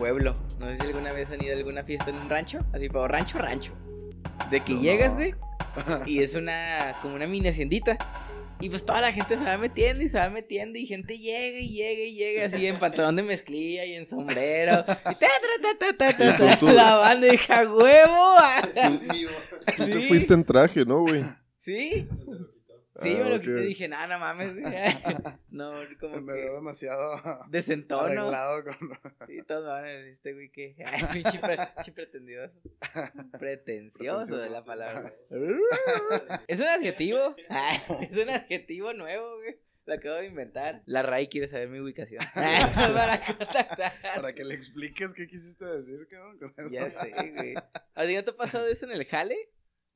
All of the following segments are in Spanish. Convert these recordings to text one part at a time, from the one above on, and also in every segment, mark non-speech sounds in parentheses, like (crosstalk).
pueblo. No sé si alguna vez han ido a alguna fiesta en un rancho. Así, pero rancho, rancho. De que No. llegas, güey. (laughs) Y es una, como una mini haciendita. Y pues toda la gente se va metiendo y se va metiendo. Y gente llega y llega y llega así en pantalón de mezclilla y en sombrero. Y ta, ta, ta, ta, ta, ta, la banda y ja huevo. Tú te (laughs) fuiste en traje, ¿no, güey? Sí, sí, Ah, me lo ok. quité y dije, no mames. güey". (laughs) (laughs) No, como Me veo que demasiado desentono. arreglado con... (laughs) Sí, todos me van a decir, este güey que. Ay, pinche, pre- pretendido. Pretencioso de la palabra. es un adjetivo. Es un adjetivo nuevo, güey. Lo acabo de inventar. La RAI quiere saber mi ubicación. Para contactar. Para que le expliques qué quisiste decir, cabrón. con eso. Ya sé, güey. ¿A ti no te ha pasado eso en el jale?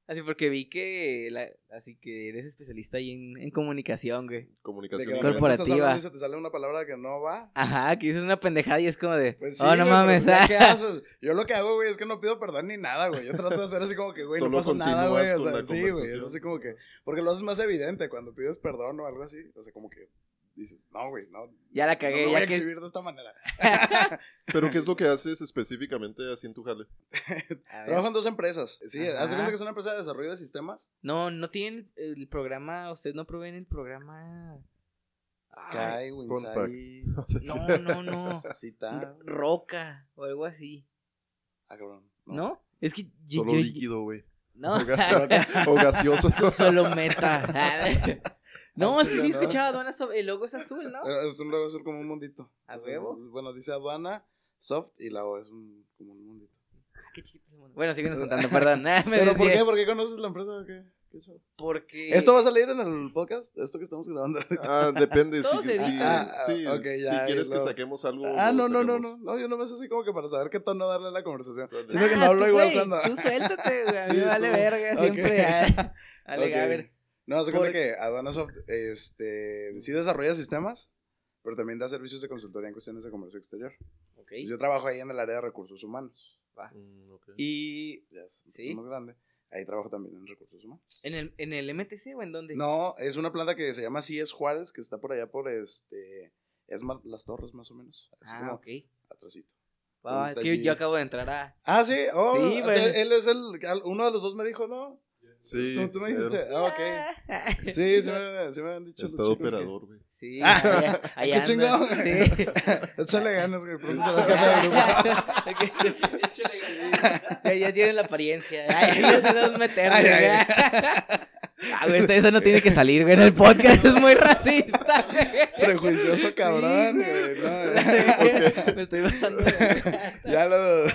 Así porque vi que. la- así que eres especialista ahí en, en comunicación, güey. Comunicación. Corporativa. estás hablando y se te sale una palabra que no va. Ajá, que dices una pendejada y es como de. Pues sí, oh, no güey, mames. pues, ¿ya ¿Qué (laughs) haces? Yo lo que hago, güey, es que no pido perdón ni nada, güey. Yo trato de hacer así como que, güey, no Solo pasa nada, güey. O sea, sí, güey. Es así como que. Porque lo haces más evidente cuando pides perdón o algo así. O sea, como que dices, no, güey, no. Ya la no cagué, voy a ya que. exhibir de esta manera. (laughs) Pero ¿qué es lo que haces específicamente así en tu jale? (laughs) A. Trabajo en dos empresas. Sí, Ajá. hace cuenta que es una empresa de desarrollo de sistemas. No, no tienen el programa, ustedes no proveen el programa. Sky. Winsai, (laughs) No, no, no. Cita. Roca o algo así. Ah, cabrón. ¿No? Es que Solo yo- líquido, güey. No, O, ga- o gaseoso. solo meta. No, Ah, sí, sí, escuchaba aduana, so- el logo es azul, ¿no? Eh, Es un logo azul como un mundito. ¿A huevo? Bueno, dice aduana, soft y la O es un, como un mundito. Ah, qué chiquito ese mundo. Bueno, síguenos contando, perdón. (laughs) (laughs) Ah, me ¿Pero por qué? ¿Por qué conoces la empresa o qué? Porque. ¿Esto va a salir en el podcast? ¿Esto que estamos grabando ahorita? Ah, depende. Si, sí, Ah, si ya, quieres que saquemos algo. Ah, lo no, no, no, no. No, yo no me así como que para saber qué tono darle a la conversación. Vale. Siento que no Ah, hablo tú, igual cuando... Tú suéltate, güey. A mí Sí, vale tú. verga. Siempre. ah, (laughs) Vale, Ok. Gaber. No, se cuenta que Aduanasoft este, sí desarrolla sistemas, pero también da servicios de consultoría en cuestiones de comercio exterior. Ok. Yo trabajo ahí en el área de recursos humanos. Mm, ok. Y ya es Sí. es más grande. Ahí trabajo también en recursos humanos. ¿En el, ¿En el MTC o en dónde? No, es una planta que se llama CS Juárez, que está por allá por este. Es Las Torres, más o menos. Así Ah, como ok. Va, ¿Dónde es que allí? yo acabo de entrar a. Ah, sí, oh, Sí, pues. él, él es el. Uno de los dos me dijo, ¿no? Sí. Tú, tú me dijiste. Ah, ok. Sí, sí me, sí me han dicho. los Estado que- operador, güey. Sí, Ah, allá, (laughs) qué allá anda. chingón. Sí. (laughs) Échale ganas, güey. Pronto serás jefe de grupo. (laughs) ya, ya tienen la apariencia. Ay, ya se. Ay, güey. ay, Ah, güey, eso no tiene que salir, güey, en el podcast. Es muy racista. güey. Prejuicioso cabrón, Sí, güey. No, (laughs) Me estoy bajando. ya lo.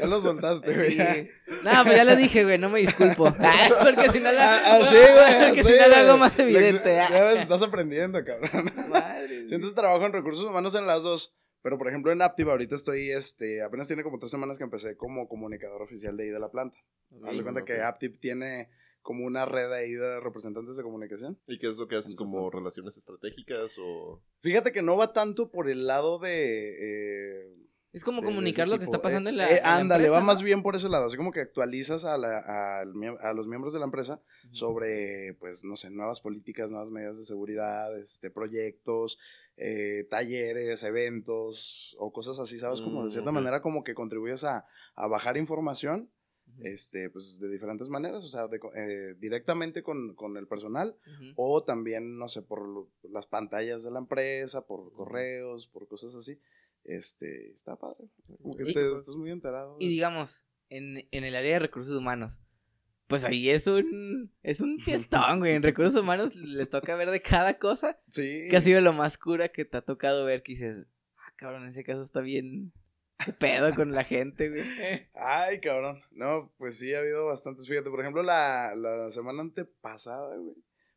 Ya lo soltaste, güey. Sí. No, pues ya lo dije, güey, no me disculpo. (laughs) Ah, porque si no la. Ah, ah, sí, güey. (laughs) Porque sí, si no lo hago más evidente. Ya ah. ves, estás aprendiendo, cabrón. Madre. Sí, entonces trabajo en recursos humanos en las dos. Pero, por ejemplo, en Aptiv ahorita estoy, este, apenas tiene como tres semanas que empecé como comunicador oficial de ahí de la planta. Haz de cuenta que Aptiv tiene como una red ahí de representantes de comunicación. ¿Y qué es lo que haces? ¿Como relaciones estratégicas o...? Fíjate que no va tanto por el lado de... eh, Es como de- comunicar lo que está pasando Eh, en la. eh, en ándale, empresa, va más bien por ese lado. Así como que actualizas a, la- a los miembros de la empresa sobre, pues, no sé, nuevas políticas, nuevas medidas de seguridad, este, proyectos, eh, talleres, eventos o cosas así, ¿sabes? Como de Mm, cierta manera como que contribuyes a, a bajar información, Ujú. este, pues, de diferentes maneras, o sea, de eh, directamente con, con el personal Ujú. o también, no sé, por lo- las pantallas de la empresa, por correos, por cosas así. Este, está padre. Como que Y- te- estás muy enterado. Y digamos, en, en el área de recursos humanos, pues ahí es un es un (laughs) fiestón, güey. En recursos humanos les toca ver de cada cosa. sí. ¿Qué ha sido lo más cura que te ha tocado ver que dices, ah, cabrón, en ese caso está bien. ¿Qué pedo con la gente, güey? (laughs) Ay, cabrón. No, pues sí, ha habido bastantes. Fíjate, por ejemplo, la, la semana antepasada, güey,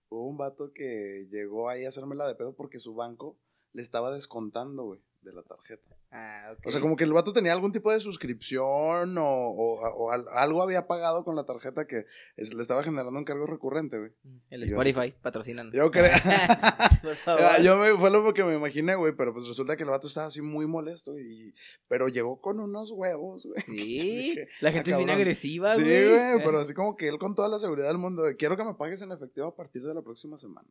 hubo un vato que llegó ahí a hacerme la de pedo porque su banco le estaba descontando, güey, de la tarjeta. Ah, ok. O sea, como que el vato tenía algún tipo de suscripción o, o- o al- algo había pagado con la tarjeta que es- le estaba generando un cargo recurrente, güey. El yo Spotify, patrocinan. Yo creo. (laughs) Por favor. Ah, Yo me, fue lo que me imaginé, güey, pero pues resulta que el vato estaba así muy molesto, y, pero llegó con unos huevos, güey. Sí, (laughs) la "Ah, gente es bien cabrón". agresiva, Sí, güey. güey, pero así como que él con toda la seguridad del mundo, quiero que me pagues en efectivo a partir de la próxima semana.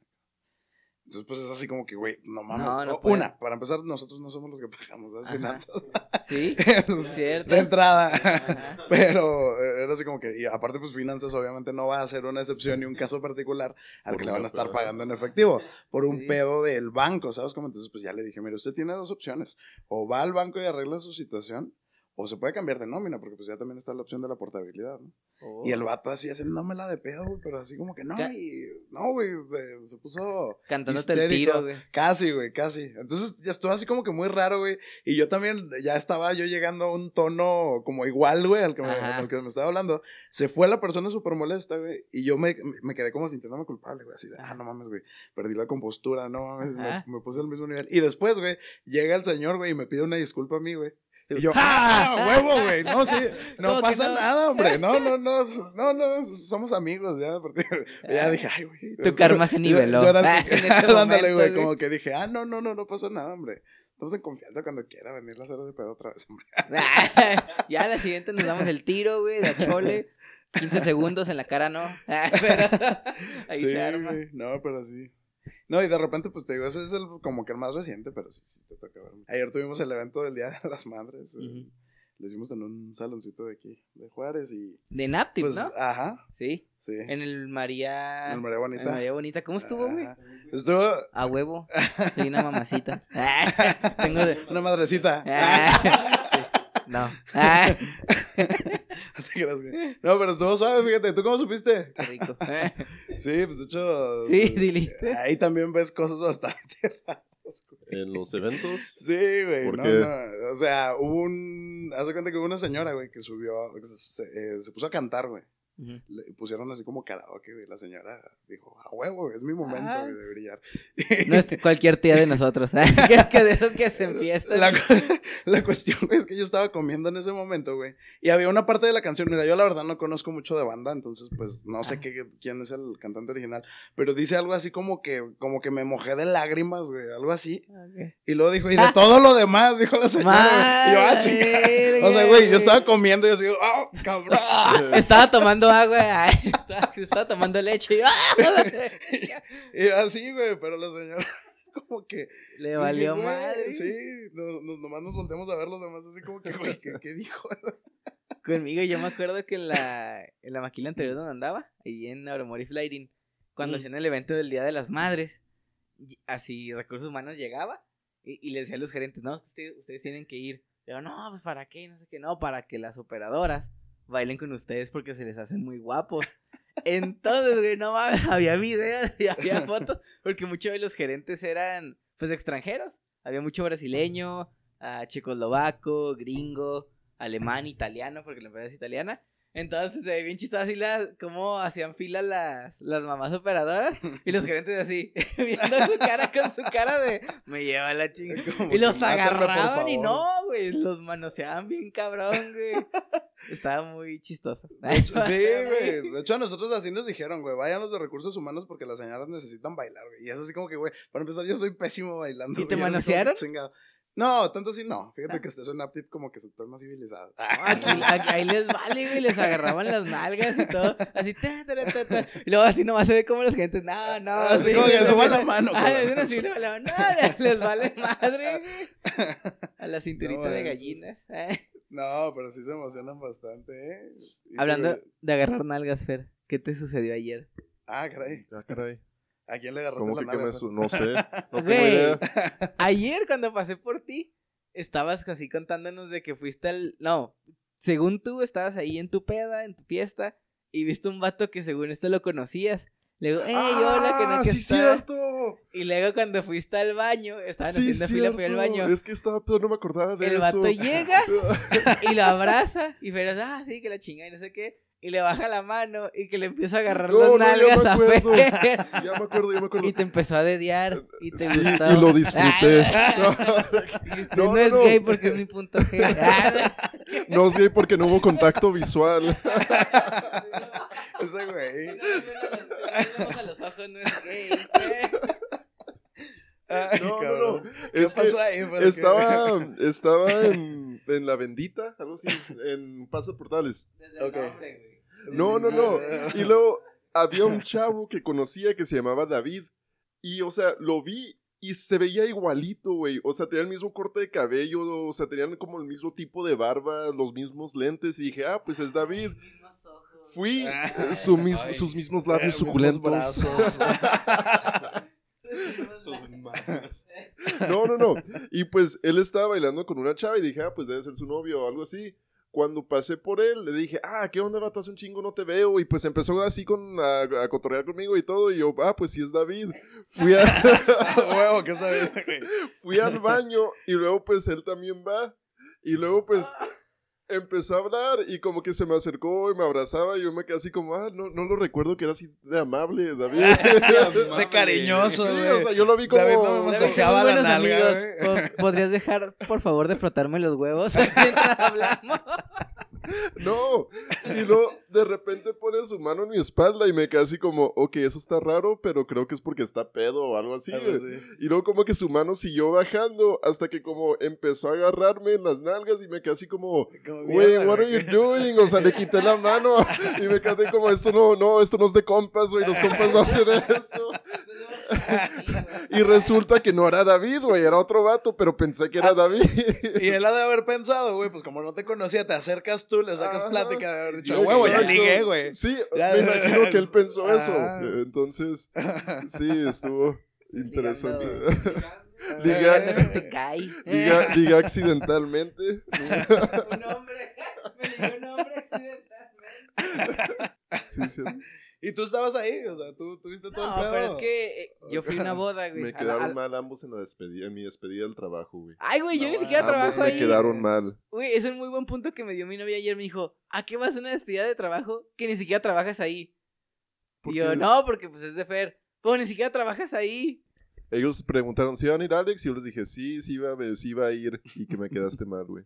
Entonces, pues es así como que, güey, no mames. No, no. Una, para empezar, nosotros no somos los que pagamos las Ajá. finanzas. Sí, (laughs) cierto. de entrada. Ajá. Pero eh, era así como que, y aparte, pues finanzas obviamente no va a ser una excepción ni un caso particular al Por que le van a estar pedo. pagando en efectivo por un Sí. pedo del banco, ¿sabes cómo? Entonces, pues ya le dije, mire, usted tiene dos opciones. O va al banco y arregla su situación, o se puede cambiar de nómina, porque pues ya también está la opción de la portabilidad, ¿no? Oh. Y el vato así haciéndomela de pedo, güey, pero así como que no, Ca- y, no, güey, se, se puso Cantándote el histérico. tiro, güey. Casi, güey, casi. Entonces ya estuvo así como que muy raro, güey. Y yo también ya estaba yo llegando a un tono como igual, güey, al que, me, al que me estaba hablando. Se fue la persona súper molesta, güey. Y yo me, me quedé como sintiéndome culpable, güey. Así de, ah, no mames, güey. Perdí la compostura, no mames. Me puse al mismo nivel. Y después, güey, llega el señor, güey, y me pide una disculpa a mí, güey. Y yo, ¡ah! ¡Huevo, güey! (laughs) No, sí, no ¿Cómo que pasa no? nada, hombre. No, no, no, (laughs) no, no, somos amigos, ya. porque- (laughs) Ya dije, ay, güey. Tu karma se Yo- niveló. yo el Ah, que- momento, güey, como que dije, ah, no, no, no, no pasa nada, hombre. Estamos en confianza cuando quiera venir a hacer de pedo otra vez, hombre. ya la siguiente nos damos el tiro, güey, de chole. 15 segundos en la cara, no. Pero ahí sí, se arma. güey, no, pero sí. No, y de repente, pues te digo, ese es el, como que el más reciente, pero sí, sí, te toca ver. Ayer tuvimos el evento del Día de las Madres. eh, Ujú. Lo hicimos en un saloncito de aquí, de Juárez, y De Naptip, pues, ¿no? ajá, Sí. sí. En el María. En el María Bonita. en el María Bonita. ¿Cómo estuvo, güey? Estuvo A huevo. (laughs) Soy una mamacita. (laughs) Tengo de. una madrecita. (laughs) Sí. No. (laughs) No te creas, güey. No, pero estuvo suave, fíjate. ¿Tú cómo supiste? qué rico. (laughs) Sí, pues de hecho. Sí, diliste. Ahí también ves cosas bastante (laughs) raras, güey. En los eventos. Sí, güey. ¿Por no, qué? no. O sea, hubo un. Haz de cuenta que hubo una señora, güey, que subió. se, se- eh, se puso a cantar, güey. Ujú. Le pusieron así como karaoke, güey. La señora dijo, a huevo, güey, es mi momento, Ah. güey, de brillar. No es cualquier tía de nosotros. que (laughs) es que de esos que se enfiestan. La, (laughs) la cuestión, güey, es que yo estaba comiendo en ese momento, güey. Y había una parte de la canción, mira, yo la verdad no conozco mucho de banda, entonces pues no sé Ah. qué, quién es el cantante original, pero dice algo así como que, como que me mojé de lágrimas, güey, algo así. Ok. Y luego dijo, y de todo lo demás, dijo la señora. Y yo, ah, chingada. O sea, güey, yo estaba comiendo y yo así, ah, cabrón. Estaba tomando agua. ay, estaba, estaba tomando leche. y, ¡ah! (laughs) Y así, güey, pero la señora (laughs) como que... Le valió güey, madre. Sí, no- no- nomás nos volteamos a ver los demás así como que, güey, ¿qué, qué dijo? (laughs) Conmigo, yo me acuerdo que en la, en la maquila anterior donde andaba, ahí en Auromori Flying, cuando Mm. hacían el evento del Día de las Madres, así Recursos Humanos llegaba y, y le decía a los gerentes, no, ustedes, ustedes tienen que ir. Yo, no, pues para qué, no sé qué, no, para que las operadoras bailen con ustedes porque se les hacen muy guapos. Entonces, güey, no mames, (laughs) había videos y había (laughs) fotos, porque muchos de los gerentes eran, pues, extranjeros. Había mucho brasileño, ah, checoslovaco, gringo, alemán, italiano, porque la empresa es italiana. Entonces, se ve bien chistoso así las, cómo hacían fila las, las mamás operadoras y los gerentes así, (laughs) viendo su cara con su cara de, me lleva la chingada. (laughs) Y los que, "Mátenme, por agarraban y favor". no, güey, los manoseaban bien cabrón, güey. Estaba muy chistoso. De hecho, (laughs) sí, güey. De hecho, a nosotros así nos dijeron, güey, vayan los de recursos humanos porque las señoras necesitan bailar, güey. Y es así como que, güey, para empezar, yo soy pésimo bailando. ¿Y te manosearon? chingado. No, tanto así no. Fíjate que este es un aptip como que se está más civilizado. Aquí, (laughs) aquí- ahí les vale, güey, les agarraban las nalgas y todo, así, ta, ta, ta, ta. y luego así nomás se ve como los gentes, no, no, Así sí, como que les- suban la mano, Ah, así, luego, luego, no, les, vale madre, güey. A la cinturita No, de gallinas. eh. No, pero sí se emocionan bastante, ¿eh? Y Hablando de agarrar nalgas, Fer, ¿qué te sucedió ayer? Ah, caray. Ah, caray. ¿A quién le agarraste ¿Cómo la que me No sé. No (laughs) tengo Güey. idea. Ayer cuando pasé por ti, estabas así contándonos de que fuiste al... No, según tú estabas ahí en tu peda, en tu fiesta, y viste un vato que según esto lo conocías. Le digo, ¡Ey, hola, que no ¡Ah, que sí, está". cierto! Y luego cuando fuiste al baño, estaban Sí, haciendo fila para cierto. baño, Es que estaba, pero no me acordaba de el eso. vato llega (laughs) y lo abraza, y Fer, ah, sí, que la chinga y no sé qué, y le baja la mano y que le empieza a agarrar No, las no, ya nalgas me a acuerdo. Fer. Ya me acuerdo, ya me acuerdo. Y te empezó a dediar y te Sí, gustó. y lo disfruté. (laughs) No, no, no, es no. gay porque es mi punto G. (laughs) No es gay porque no hubo contacto visual. (laughs) Ese güey. no, no, no, no, no, los ojos no es gay. Ay, No, no, cabrón. no. ¿Qué Es que pasó ahí? ¿Por qué? estaba, estaba en, en la bendita, algo así, en Paso Portales. Desde el Ok. nombre, güey. No, no, no. (laughs) Y luego había un chavo que conocía que se llamaba David. Y, o sea, lo vi y se veía igualito, güey. O sea, tenía el mismo corte de cabello, o sea, tenían como el mismo tipo de barba, los mismos lentes. Y dije, ah, pues es David. Fui (laughs) su mis- Ay. sus mismos Eh, labios mismos suculentos. brazos. (laughs) Sus manos. No, no, no. Y pues él estaba bailando con una chava y dije, ah, pues debe ser su novio o algo así. Cuando pasé por él, le dije, ah, ¿qué onda, vato? Hace un chingo no te veo. Y pues empezó así con, a, a cotorrear conmigo y todo. Y yo, ah, pues sí es David. Fui, a, (laughs) Huevo, ¿qué sabes? (laughs) fui al baño y luego pues él también va. Y luego pues empezó a hablar y como que se me acercó y me abrazaba y yo me quedé así como, ah, no, no lo recuerdo que era así de amable, David. (laughs) (laughs) De cariñoso, sí, o sea, yo lo vi como... David no me masajeaba la nalga, amigos. ¿Podrías dejar, por favor, de frotarme los huevos (laughs) mientras hablamos? (laughs) No, y luego de repente pone su mano en mi espalda y me quedé así como, ok, eso está raro, pero creo que es porque está pedo o algo así. Algo así. Y luego como que su mano siguió bajando hasta que como empezó a agarrarme en las nalgas y me quedé así como, güey, what are you doing? O sea, le quité la mano y me quedé como, esto no, no, esto no es de compas, güey, los compas no hacen eso. (laughs) Y resulta que no era David, güey, era otro vato, pero pensé que era David. Y él ha de haber pensado, güey, pues como no te conocía, te acercas tú, le sacas Ajá. plática de haber dicho, Yo, "A huevo, ya ligué, güey. Sí, Ya- me imagino que él (laughs) pensó eso. Ah. Entonces, sí, estuvo interesante. Ligando. Liga- diga accidentalmente. Un hombre. (laughs) Me ligó un hombre accidentalmente. Sí, sí. Y tú estabas ahí, o sea, tú tuviste todo No, el pedo. pero es que eh, yo fui a una boda, güey. Me A la- quedaron a- mal ambos en la despedida, en mi despedida del trabajo, güey. Ay, güey, yo ni siquiera ambos trabajo me ahí. quedaron mal. Güey, es un muy buen punto que me dio mi novia ayer. Me dijo, ¿a qué vas a una despedida de trabajo que ni siquiera trabajas ahí? ¿Por Y yo, no, porque pues es de Fer. Pero ni siquiera trabajas ahí. Ellos preguntaron si iban a ir Alex y yo les dije, sí, sí iba, a- sí iba a ir y que me quedaste mal, güey.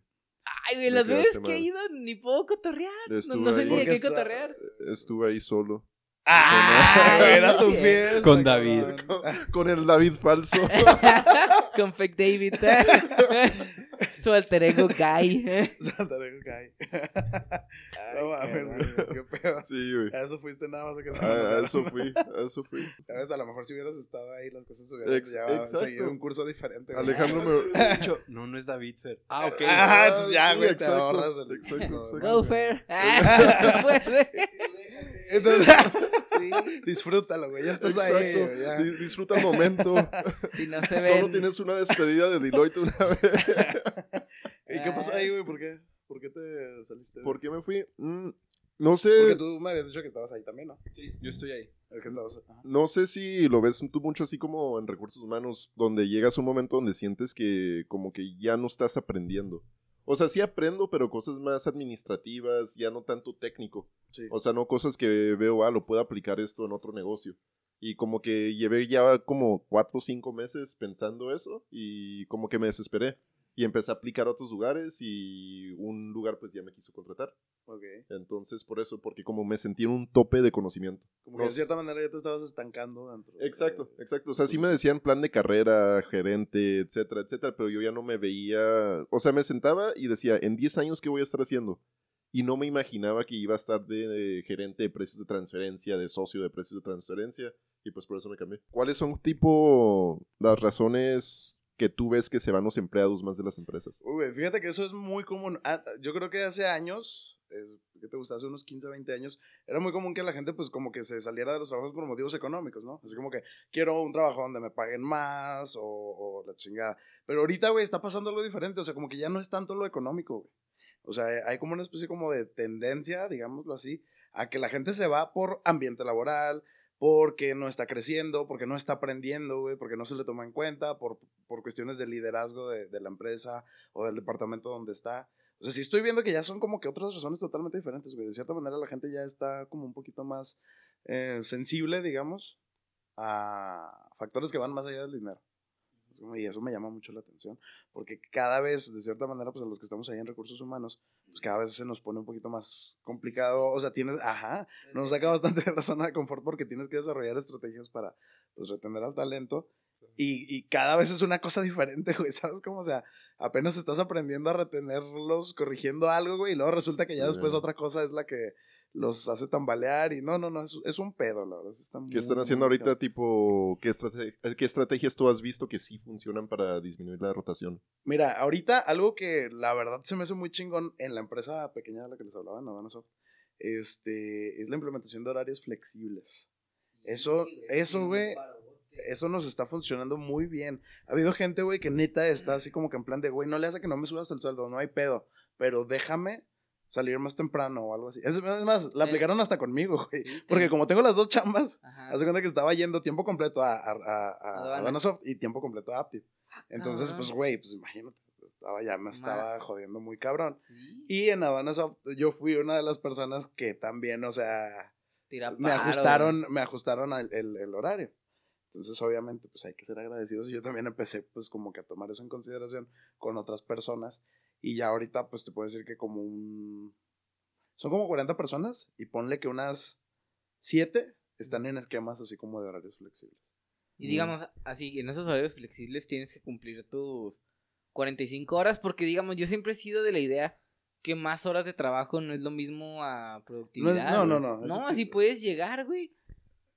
Ay, güey, Me las veces que he ido ni puedo cotorrear. No, Estuve no sé ni de qué está- cotorrear. Estuve ahí solo. ¡Ah! Era tu fiesta. Con David. cabrón. (laughs) Con el David falso. (laughs) Con Fake David. (laughs) Su alter ego Guy. Saltaré, Guy. No mames, güey, qué pedo. Sí, güey. A eso fuiste nada más a que te A, a eso fui, a eso fui. ¿Sabes? A lo mejor si hubieras estado ahí, las cosas hubieran Ex- llevado exacto. seguido un curso diferente. güey. Alejandro me... De hecho, no, no es David Fer. Ah, ok. Ah, entonces ya, sí, güey, te exacto, ahorras el... exacto, exacto. Go Fair. Ah, puede. Entonces, Sí, (laughs) disfrútalo, güey, ya estás ahí. Güey, ya. Disfruta el momento. (laughs) si no (laughs) se Solo ven. tienes una despedida de Deloitte una vez. ¿Y qué pasó ahí, güey? ¿Por qué? ¿Por qué te saliste? ¿Por qué me fui? Mm, no Porque sé. tú me habías dicho que estabas ahí también, ¿no? Sí, yo estoy ahí. El que estabas... ajá. No sé si lo ves tú mucho así como en recursos humanos, donde llegas a un momento donde sientes que como que ya no estás aprendiendo. O sea, sí aprendo, pero cosas más administrativas, ya no tanto técnico. Sí. O sea, no cosas que veo, ah, lo puedo aplicar esto en otro negocio. Y como que llevé ya como cuatro o cinco meses pensando eso y como que me desesperé. Y empecé a aplicar a otros lugares y un lugar pues ya me quiso contratar. Ok. Entonces por eso, porque como me sentí en un tope de conocimiento. Como que No de cierta manera ya te estabas estancando dentro. de- Exacto, exacto. O sea, sí me decían plan de carrera, gerente, etcétera, etcétera, pero yo ya no me veía, o sea, me sentaba y decía, en 10 años, ¿qué voy a estar haciendo? Y no me imaginaba que iba a estar de, de gerente de precios de transferencia, de socio de precios de transferencia, y pues por eso me cambié. ¿Cuáles son, tipo, las razones que tú ves que se van los empleados más de las empresas? Uy, fíjate que eso es muy común. Ah, yo creo que hace años, eh, ¿qué te gusta? Hace unos 15, 20 años, era muy común que la gente pues como que se saliera de los trabajos por motivos económicos, ¿no? Así como que quiero un trabajo donde me paguen más o, o la chingada. Pero ahorita, güey, está pasando algo diferente, o sea, como que ya no es tanto lo económico, güey. O sea, hay como una especie como de tendencia, digámoslo así, a que la gente se va por ambiente laboral, porque no está creciendo, porque no está aprendiendo, güey, porque no se le toma en cuenta, por, por cuestiones de liderazgo de, de la empresa o del departamento donde está. O sea, sí estoy viendo que ya son como que otras razones totalmente diferentes, güey. De cierta manera la gente ya está como un poquito más eh, sensible, digamos, a factores que van más allá del dinero. Y eso me llama mucho la atención, porque cada vez, de cierta manera, pues a los que estamos ahí en recursos humanos, pues cada vez se nos pone un poquito más complicado. O sea, tienes, ajá, nos saca bastante de la zona de confort porque tienes que desarrollar estrategias para, pues, retener al talento. Y, y cada vez es una cosa (laughs) diferente, güey, ¿sabes cómo? O sea, apenas estás aprendiendo a retenerlos, corrigiendo algo, güey, y luego resulta que ya Sí. después otra cosa es la que, los hace tambalear y no, no, no, es, es un pedo, la verdad. Está ¿Qué están haciendo muy ahorita, tipo, ¿qué, estrate- qué estrategias tú has visto que sí funcionan para disminuir la rotación? Mira, ahorita algo que la verdad se me hace muy chingón en la empresa pequeña de la que les hablaba, Nadanasoft, este, es la implementación de horarios flexibles. Eso, eso, güey, eso nos está funcionando muy bien. Ha habido gente, güey, que neta está así como que en plan de, güey, no le hace que no me subas el sueldo, no hay pedo, pero déjame salir más temprano o algo así. Es, es más, la aplicaron hasta conmigo, (laughs) güey. Porque como tengo las dos chambas. Hace cuenta que estaba yendo tiempo completo a, a, a, a- Aduana. a y tiempo completo a Aptiv. Entonces, cabrón. pues, güey, pues imagínate, estaba, ya me estaba jodiendo muy cabrón. Sí. Y en Aduanasoft yo fui una de las personas que también, o sea, me ajustaron, me ajustaron al- el, el horario. Entonces, obviamente, pues hay que ser agradecidos. Y yo también empecé, pues, como que a tomar eso en consideración con otras personas. Y ya ahorita, pues, te puedo decir que como un... Son como 40 personas y ponle que unas 7 están en esquemas así como de horarios flexibles. Y digamos, así, en esos horarios flexibles tienes que cumplir tus 45 horas, porque digamos, yo siempre he sido de la idea que más horas de trabajo no es lo mismo a productividad. no, no, no, es- No, así puedes llegar, güey.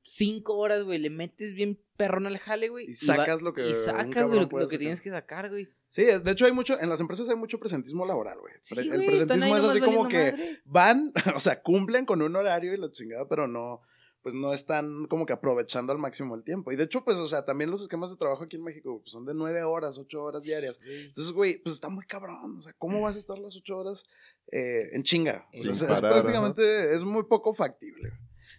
Cinco horas, güey, le metes bien perrón al jale, güey. Y va- sacas lo que Y sacas, güey, lo, que tienes que sacar, güey. Sí, de hecho hay mucho, en las empresas hay mucho presentismo laboral, güey. Sí, Pre- güey, el presentismo es así como que madre. van, (laughs) o sea, cumplen con un horario y la chingada, pero no, pues no están como que aprovechando al máximo el tiempo. Y de hecho, pues, o sea, también los esquemas de trabajo aquí en México pues, son de nueve horas, ocho horas diarias. Entonces, güey, pues está muy cabrón. O sea, ¿cómo vas a estar las ocho horas eh, en chinga? O sea, Sin es, prácticamente, es muy poco factible.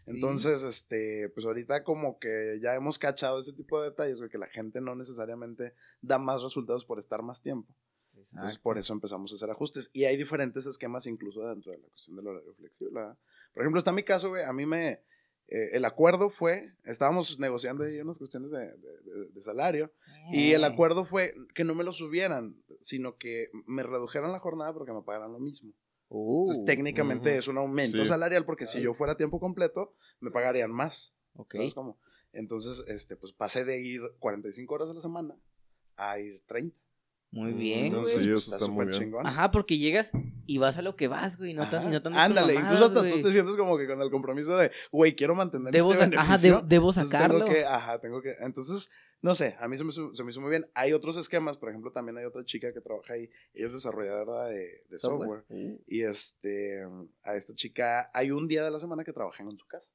Sí. Entonces, este, pues ahorita como que ya hemos cachado ese tipo de detalles, güey, que la gente no necesariamente da más resultados por estar más tiempo. Entonces, por eso empezamos a hacer ajustes. Y hay diferentes esquemas incluso dentro de la cuestión del horario flexible. ¿verdad? Por ejemplo, está mi caso, güey, a mí me... eh, el acuerdo fue, estábamos negociando ahí unas cuestiones de, de- de- de salario, y el Eh. acuerdo fue que no me lo subieran, sino que me redujeran la jornada porque me pagaran lo mismo. Uh, Entonces, técnicamente ujú. es un aumento Sí. salarial porque si yo fuera a tiempo completo, me pagarían más. ok. ¿Sabes cómo? Entonces, este, pues pasé de ir 45 horas a la semana a ir 30. Muy bien, Entonces, güey. sí, Pues, eso está muy súper bien. chingón. Ajá, porque llegas y vas a lo que vas, güey. No, tan, y no con Ándale, mamadas, incluso hasta güey. tú te sientes como que con el compromiso de, güey, quiero mantener Debo, este beneficio. ajá, debo, debo entonces sacarlo. Tengo que, ajá, tengo que, entonces, no sé, a mí se me, se me hizo muy bien. Hay otros esquemas, por ejemplo, también hay otra chica que trabaja ahí, ella es desarrolladora de, de software. Y este, a esta chica, hay un día de la semana que trabaja en su casa.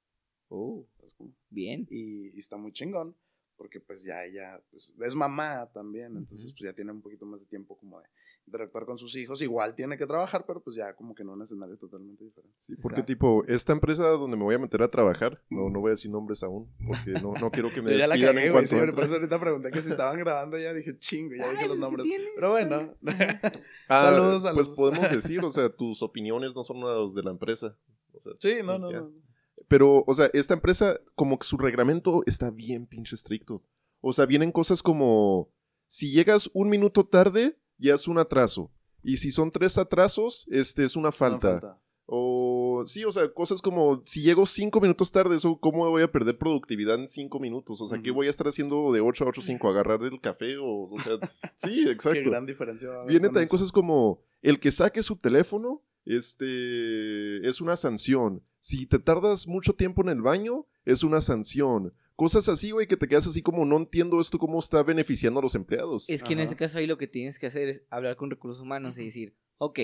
uh, ¿sabes cómo? bien. Y, y está muy chingón, porque pues ya ella pues, es mamá también, entonces pues ya tiene un poquito más de tiempo como de interactuar con sus hijos. Igual tiene que trabajar, pero pues ya como que en un escenario totalmente diferente. Sí, porque Exacto. tipo, esta empresa donde me voy a meter a trabajar, no, no voy a decir nombres aún, porque no, no quiero que me (laughs) Yo ya la despidan cagué, en Sí, por eso ahorita pregunté que si estaban grabando. Ya dije, chingo, ya dije Ay, los pues, ¿qué nombres. Pero bueno. (laughs) (laughs) Ah, Saludos, Pues saludos. podemos decir, o sea, tus opiniones no son las de la empresa. O sea, sí, no, no, no. Pero, o sea, esta empresa, como que su reglamento está bien pinche estricto. O sea, vienen cosas como, si llegas un minuto tarde, ya es un atraso. Y si son tres atrasos, este es una falta. O, sí, o sea, cosas como, si llego cinco minutos tarde, eso, ¿cómo voy a perder productividad en cinco minutos? O sea, ¿qué voy a estar haciendo de 8 a 8 5? (laughs) ¿Agarrar el café? O, o sea, sí, (laughs) Qué exacto. gran diferencia. va a haber Viene con también eso. cosas como el que saque su teléfono, este, es una sanción. Si te tardas mucho tiempo en el baño, es una sanción. Cosas así, güey, que te quedas así como no entiendo esto cómo está beneficiando a los empleados. Es que en este caso ahí lo que tienes que hacer es hablar con recursos humanos y decir, ok,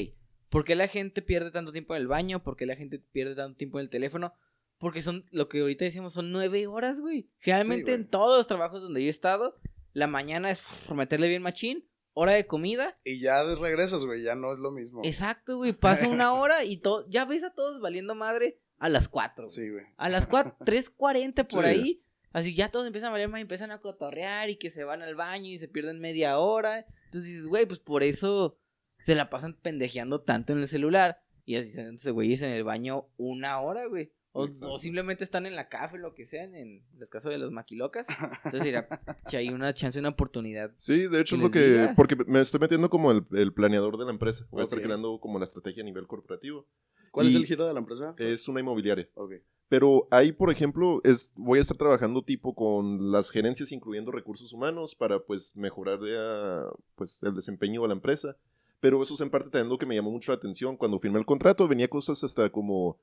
¿por qué la gente pierde tanto tiempo en el baño? ¿Por qué la gente pierde tanto tiempo en el teléfono? Porque son, lo que ahorita decíamos, son nueve horas, güey. Generalmente Sí, en todos los trabajos donde yo he estado, la mañana es meterle bien machín, hora de comida. Y ya regresas, güey, ya no es lo mismo. Exacto, güey. Pasa una (laughs) hora y todo, ya ves a todos valiendo madre a las cuatro. güey. Sí, güey. A las 4, 3.40 (laughs) por Sí. ahí. Así ya todos empiezan a valer más y empiezan a cotorrear y que se van al baño y se pierden media hora. Entonces dices, güey, pues por eso se la pasan pendejeando tanto en el celular. Y así se entonces, güey, en el baño una hora, güey. O, simplemente están en la café, lo que sea, en los casos de los maquilocas. Entonces dirá, che, (laughs) hay una chance, una oportunidad. Sí, de hecho ¿Que es lo que... digas? Porque me estoy metiendo como el, el planeador de la empresa. Voy a estar creando como la estrategia a nivel corporativo. ¿Cuál es el giro de la empresa? Es una inmobiliaria. Ok. Pero ahí, por ejemplo, es, voy a estar trabajando tipo con las gerencias, incluyendo recursos humanos, para pues mejorar ya, pues, el desempeño de la empresa. Pero eso es en parte también lo que me llamó mucho la atención. Cuando firmé el contrato venía cosas hasta como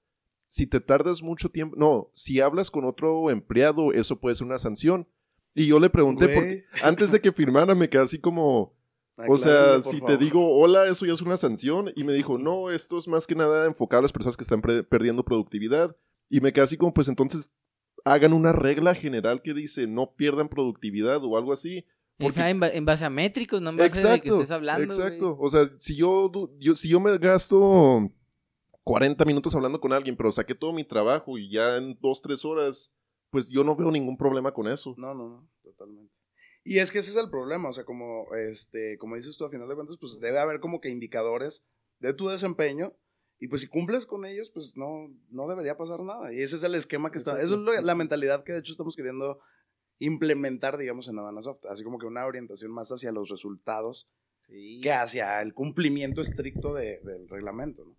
si te tardas mucho tiempo, no, si hablas con otro empleado, eso puede ser una sanción. Y yo le pregunté, porque (laughs) antes de que firmara, me quedé así como, o sea, si te digo hola, eso ya es una sanción. Y me dijo, no, esto es más que nada enfocado a las personas que están perdiendo productividad. Y me quedé así como, pues entonces hagan una regla general que dice no pierdan productividad o algo así. Porque- Esa en, ba- en base a métricos, no en base a de que estés hablando. Exacto. O sea, si yo, yo- si yo me gasto 40 minutos hablando con alguien, pero saqué todo mi trabajo y ya en 2, 3 horas, pues yo no veo ningún problema con eso. No, no, no, totalmente. Y es que ese es el problema, o sea, como, este, como dices tú, a final de cuentas, pues debe haber como que indicadores de tu desempeño, y pues si cumples con ellos, pues no, no debería pasar nada. Y ese es el esquema que está, eso es lo- la mentalidad que de hecho estamos queriendo implementar, digamos, en Adana Soft, así como que una orientación más hacia los resultados Sí. que hacia el cumplimiento estricto de- del reglamento, ¿no?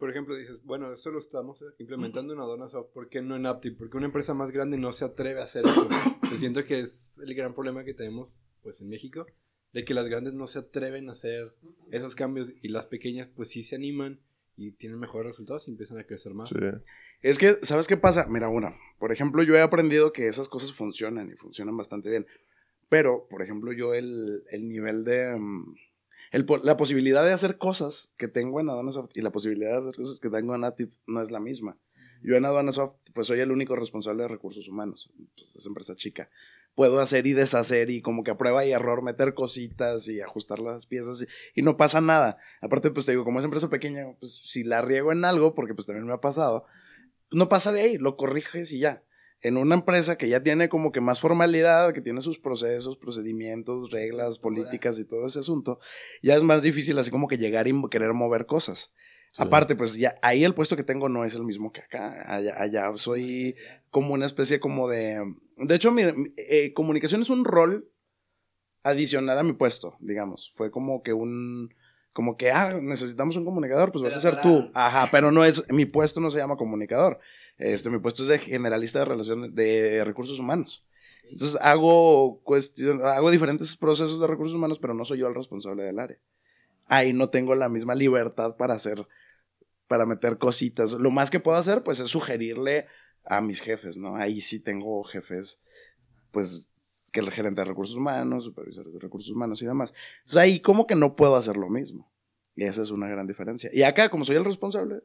Por ejemplo, dices, bueno, esto lo estamos implementando en Adonasoft, ¿por qué no en Aptiv? Porque una empresa más grande no se atreve a hacer eso. (coughs) Yo siento que es el gran problema que tenemos, pues, en México, de que las grandes no se atreven a hacer esos cambios y las pequeñas, pues, sí se animan y tienen mejores resultados y empiezan a crecer más. Sí. Es que, ¿sabes qué pasa? Mira, una, por ejemplo, yo he aprendido que esas cosas funcionan y funcionan bastante bien. Pero, por ejemplo, yo el, el nivel de... mm, el la posibilidad de hacer cosas que tengo en Adonasoft y la posibilidad de hacer cosas que tengo en Aptiv no es la misma. Yo en Adonasoft, pues soy el único responsable de recursos humanos. Pues es empresa chica. Puedo hacer y deshacer y como que a prueba y error meter cositas y ajustar las piezas y, y no pasa nada. Aparte, pues te digo, como es empresa pequeña, pues si la riego en algo, porque pues también me ha pasado, no pasa de ahí, lo corriges y ya. En una empresa que ya tiene como que más formalidad, que tiene sus procesos, procedimientos, reglas, políticas y todo ese asunto, ya es más difícil así como que llegar y querer mover cosas. Sí. Aparte, pues ya ahí el puesto que tengo no es el mismo que acá. Allá, allá soy como una especie como de... De hecho, mi, mi- eh, comunicación es un rol adicional a mi puesto, digamos. Fue como que un... Como que, ah, necesitamos un comunicador, pues vas a ser tú. Ajá, pero no es... Mi puesto no se llama comunicador. Este, mi puesto es de generalista de relaciones, de recursos humanos. Entonces hago cuestión, hago diferentes procesos de recursos humanos, pero no soy yo el responsable del área. Ahí no tengo la misma libertad para hacer, para meter cositas. Lo más que puedo hacer, pues, es sugerirle a mis jefes, ¿no? Ahí sí tengo jefes, pues, que el gerente de recursos humanos, supervisores de recursos humanos y demás. Entonces ahí como que no puedo hacer lo mismo. Y esa es una gran diferencia. Y acá, como soy el responsable,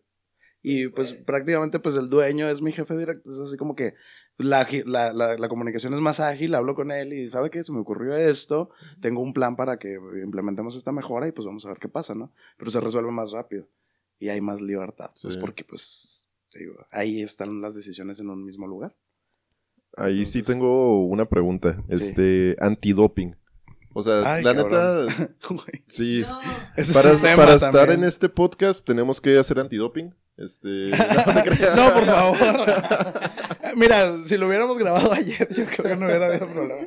y pues prácticamente pues el dueño es mi jefe directo, es así como que la, la, la, la comunicación es más ágil, hablo con él y sabe que se me ocurrió esto, tengo un plan para que implementemos esta mejora y pues vamos a ver qué pasa, ¿no? Pero se resuelve más rápido y hay más libertad, pues porque pues te digo, ahí están las decisiones en un mismo lugar. Ahí sí tengo una pregunta. Este, antidoping. O sea, Ay, la cabrón. (laughs) (laughs) neta, sí. Para, es para estar en este podcast tenemos que hacer antidoping. Este, (laughs) no te (laughs) creas. No, por favor. Mira, si lo hubiéramos grabado (laughs) ayer, yo creo que no hubiera habido problema.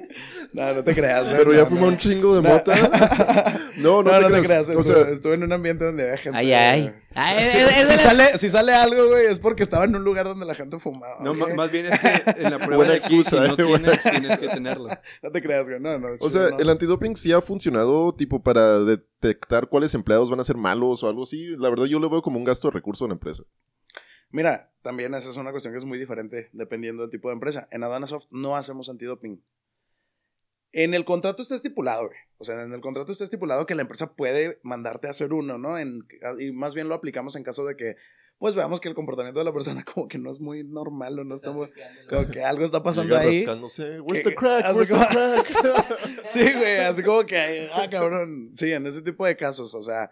No, no te creas. ¿eh? Pero ya no. un chingo de mota. (laughs) No, no, No, te no te creas. creas. O estuve, sea, estuve en un ambiente donde había gente. Ay, ay. Ay, Si, es- es si de la- sale, si sale algo, güey, es porque estaba en un lugar donde la gente fumaba. No, güey. más bien es que en la (laughs) prueba Buena de aquí, excusa, si no eh, buena tienes, tienes que tenerlo. No te creas, güey. No, no. o chido, sea, no. el antidoping sí ha funcionado tipo para detectar cuáles empleados van a ser malos o algo así. La verdad yo lo veo como un gasto de recurso en la empresa. Mira, también esa es una cuestión que es muy diferente dependiendo del tipo de empresa. En Aduanasoft no hacemos antidoping. En el contrato está estipulado, güey. O sea, en el contrato está estipulado que la empresa puede mandarte a hacer uno, ¿no? En, y más bien lo aplicamos en caso de que, pues veamos que el comportamiento de la persona (laughs) como que no es muy normal o no está muy... Como que algo está pasando Llega ahí. rascándose, Where's que- the crack? Where's the como- crack? (laughs) Sí, güey, así como que, ah, cabrón. Sí, en ese tipo de casos, o sea,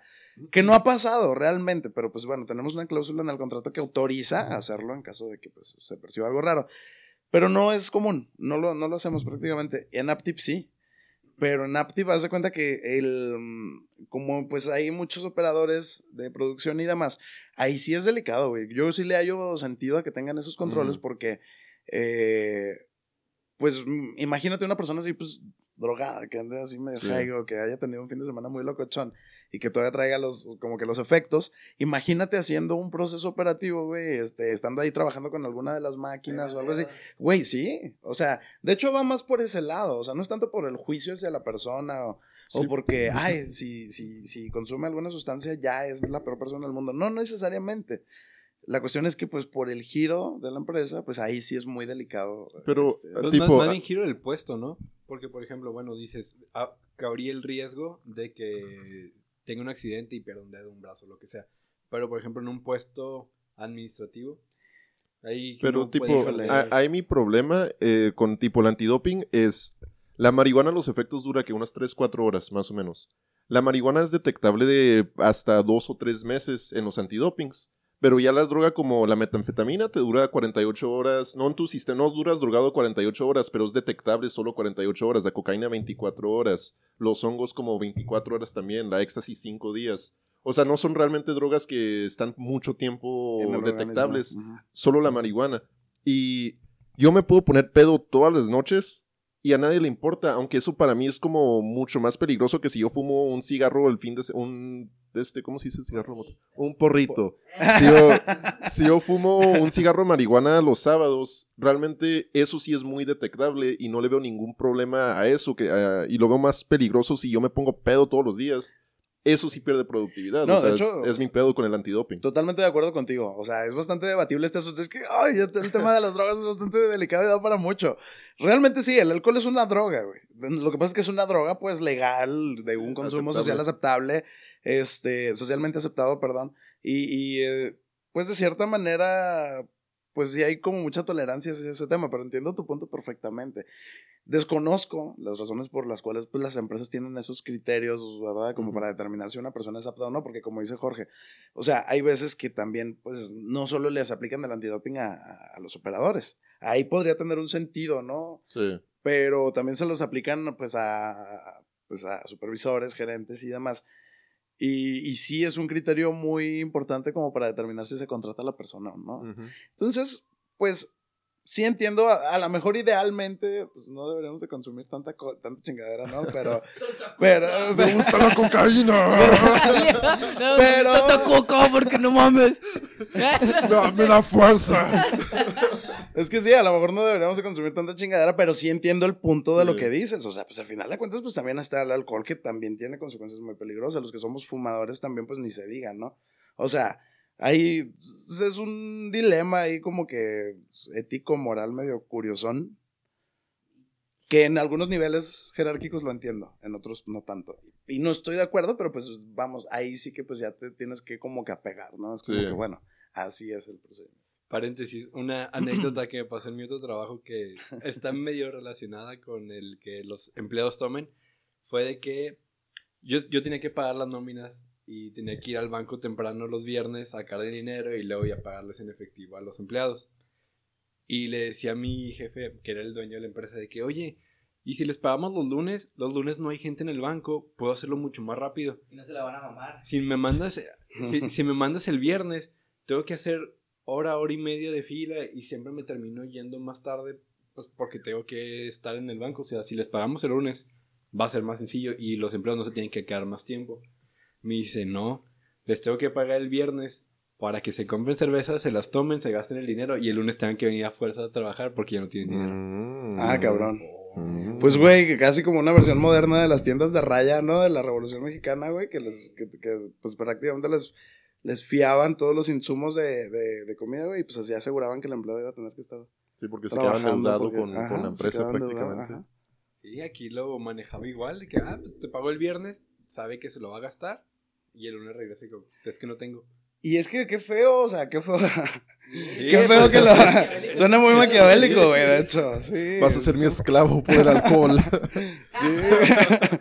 que no ha pasado realmente, pero pues bueno, tenemos una cláusula en el contrato que autoriza hacerlo en caso de que pues, se perciba algo raro. Pero no es común, no lo, no lo hacemos prácticamente. En Aptip sí, pero en Aptip haz de cuenta que el, mm, como pues hay muchos operadores de producción y demás, ahí sí es delicado, güey. Yo sí le hallo sentido a que tengan esos controles Ujú. porque, eh, pues mm, imagínate una persona así, pues drogada, que ande así medio Sí. high o que haya tenido un fin de semana muy locochón y que todavía traiga los, como que los efectos. Imagínate haciendo un proceso operativo, güey, este, estando ahí trabajando con alguna de las máquinas o algo así. Güey, sí. O sea, de hecho va más por ese lado. O sea, no es tanto por el juicio hacia la persona o, o porque, ay, si, si, si consume alguna sustancia ya es la peor persona del mundo. No, no necesariamente. La cuestión es que, pues, por el giro de la empresa, pues ahí sí es muy delicado. Pero, este, Pues tipo, más, más ah- bien giro del puesto, ¿no? Porque, por ejemplo, bueno, dices, ah, cabría el riesgo de que tenga un accidente y pierda un dedo, un brazo, lo que sea. Pero, por ejemplo, en un puesto administrativo, ahí... Pero no tipo, ahí mi problema eh, con tipo el antidoping es la marihuana los efectos dura que unas 3, 4 horas más o menos. La marihuana es detectable de hasta 2 o 3 meses en los antidopings. Pero ya la droga como la metanfetamina te dura 48 horas. No en tu sistema, no duras drogado 48 horas, pero es detectable solo 48 horas. La cocaína 24 horas. Los hongos como 24 horas también. La éxtasis 5 días. O sea, no son realmente drogas que están mucho tiempo detectables solo la marihuana. Y yo me puedo poner pedo todas las noches y a nadie le importa, aunque eso para mí es como mucho más peligroso que si yo fumo un cigarro el fin de un este ¿cómo se dice el cigarro? Un porrito. Si yo, si yo fumo un cigarro de marihuana los sábados, realmente eso sí es muy detectable y no le veo ningún problema a eso que y lo veo más peligroso si yo me pongo pedo todos los días. Eso sí pierde productividad. No, o sea, de hecho- es, mi pedo con el antidoping. Totalmente de acuerdo contigo. O sea, es bastante debatible este asunto. Es que ay, el tema de las drogas es bastante delicado y da para mucho. Realmente sí, el alcohol es una droga, güey. Lo que pasa es que es una droga, pues, legal, de un consumo aceptable. social aceptable, este, socialmente aceptado, perdón. Y, y, eh, pues, de cierta manera, pues sí hay como mucha tolerancia hacia ese tema, pero entiendo tu punto perfectamente. Desconozco las razones por las cuales pues, las empresas tienen esos criterios, ¿verdad? Como para determinar si una persona es apta o no, porque como dice Jorge, o sea, hay veces que también, pues, no solo les aplican el antidoping a, a- a los operadores. Ahí podría tener un sentido, ¿no? Sí. Pero también se los aplican, pues, a, pues, a supervisores, gerentes y demás. Y, y sí es un criterio muy importante como para determinar si se contrata a la persona o no. Entonces, pues, sí entiendo, a, a lo mejor idealmente, pues, no deberíamos de consumir tanta, co- tanta chingadera, ¿no? Pero, (laughs) pero, Me gusta la cocaína. (laughs) No, Pero- Tanta coca, porque no mames. (laughs) No, me da fuerza. Es que sí, a lo mejor no deberíamos de consumir tanta chingadera, pero sí entiendo el punto de Sí. lo que dices. O sea, pues al final de cuentas, pues también está el alcohol que también tiene consecuencias muy peligrosas. Los que somos fumadores también, pues ni se digan, ¿no? O sea, ahí pues, es un dilema ahí como que ético, moral, medio curiosón. Que en algunos niveles jerárquicos lo entiendo, en otros no tanto. Y no estoy de acuerdo, pero pues vamos, ahí sí que pues ya te tienes que como que apegar, ¿no? Es como Sí. que bueno, así es el procedimiento. Paréntesis, una (clears throat) anécdota que me pasó en mi otro trabajo que está medio relacionada con el que los empleados tomen fue de que yo, yo tenía que pagar las nóminas y tenía que ir al banco temprano los viernes, sacar el dinero y luego ya pagarles en efectivo a los empleados. Y le decía a mi jefe, que era el dueño de la empresa, de que, oye, y si les pagamos los lunes, los lunes no hay gente en el banco, puedo hacerlo mucho más rápido. Y no se la van a mamar. Si me mandas, si, si me mandas el viernes, tengo que hacer hora, hora y media de fila y siempre me termino yendo más tarde pues porque tengo que estar en el banco. O sea, si les pagamos el lunes, va a ser más sencillo y los empleados no se tienen que quedar más tiempo. Me dice, no, les tengo que pagar el viernes para que se compren cervezas, se las tomen, se gasten el dinero y el lunes tengan que venir a fuerza a trabajar porque ya no tienen dinero. Mm. Ah, cabrón. Mm. Pues, güey, que casi como una versión moderna de las tiendas de raya, ¿no? De la Revolución Mexicana, güey, que, les, que, que, pues prácticamente les, les fiaban todos los insumos de, de, de comida, güey, y pues así aseguraban que el empleado iba a tener que estar Sí, porque se quedaban trabajando. endeudado porque- con, con la empresa endeudados, prácticamente. Sí, aquí lo manejaba igual, de que, ah, pues te pago el viernes, sabe que se lo va a gastar y el lunes regresa y como, "Pues, es que no tengo. Y es que qué feo, o sea, qué feo. Sí, qué feo que lo. Suena muy maquiavélico, güey, de hecho. Sí. Vas a ser mi esclavo por el alcohol. (laughs) Sí. (laughs)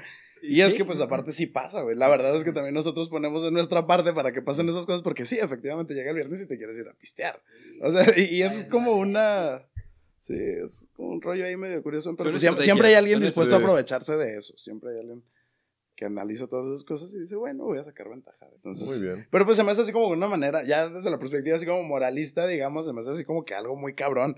Y es que, pues, aparte sí pasa, güey. La verdad es que también nosotros ponemos de nuestra parte para que pasen esas cosas, porque sí, efectivamente llega el viernes y te quieres ir a pistear. O sea, y, y eso es como una. Sí, es como un rollo ahí medio curioso. Pero Son pues siempre, siempre hay alguien dispuesto a aprovecharse de eso. Siempre hay alguien que analiza todas esas cosas y dice, bueno, voy a sacar ventaja. Entonces, Muy bien. pero pues se me hace así como de una manera, ya desde la perspectiva así como moralista, digamos, se me hace así como que algo muy cabrón.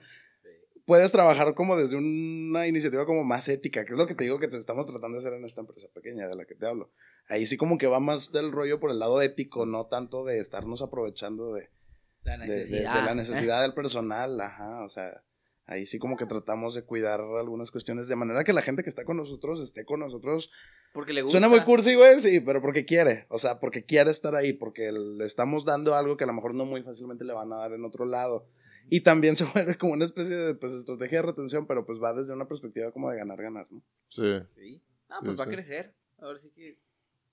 Puedes trabajar como desde una iniciativa como más ética, que es lo que te digo que te estamos tratando de hacer en esta empresa pequeña de la que te hablo. Ahí sí como que va más del rollo por el lado ético, no tanto de estarnos aprovechando de, La de- de- de necesidad. la necesidad del personal, ajá, o sea, Ahí sí como que tratamos de cuidar algunas cuestiones de manera que la gente que está con nosotros esté con nosotros. Porque le gusta. Suena muy cursi, güey, sí, pero porque quiere. O sea, porque quiere estar ahí, porque le estamos dando algo que a lo mejor no muy fácilmente le van a dar en otro lado. Y también se (laughs) vuelve como una especie de pues, estrategia de retención, pero pues va desde una perspectiva como de ganar, ganar, ¿no? Sí. Sí. Ah, pues Sí, va a crecer. Ahora sí que.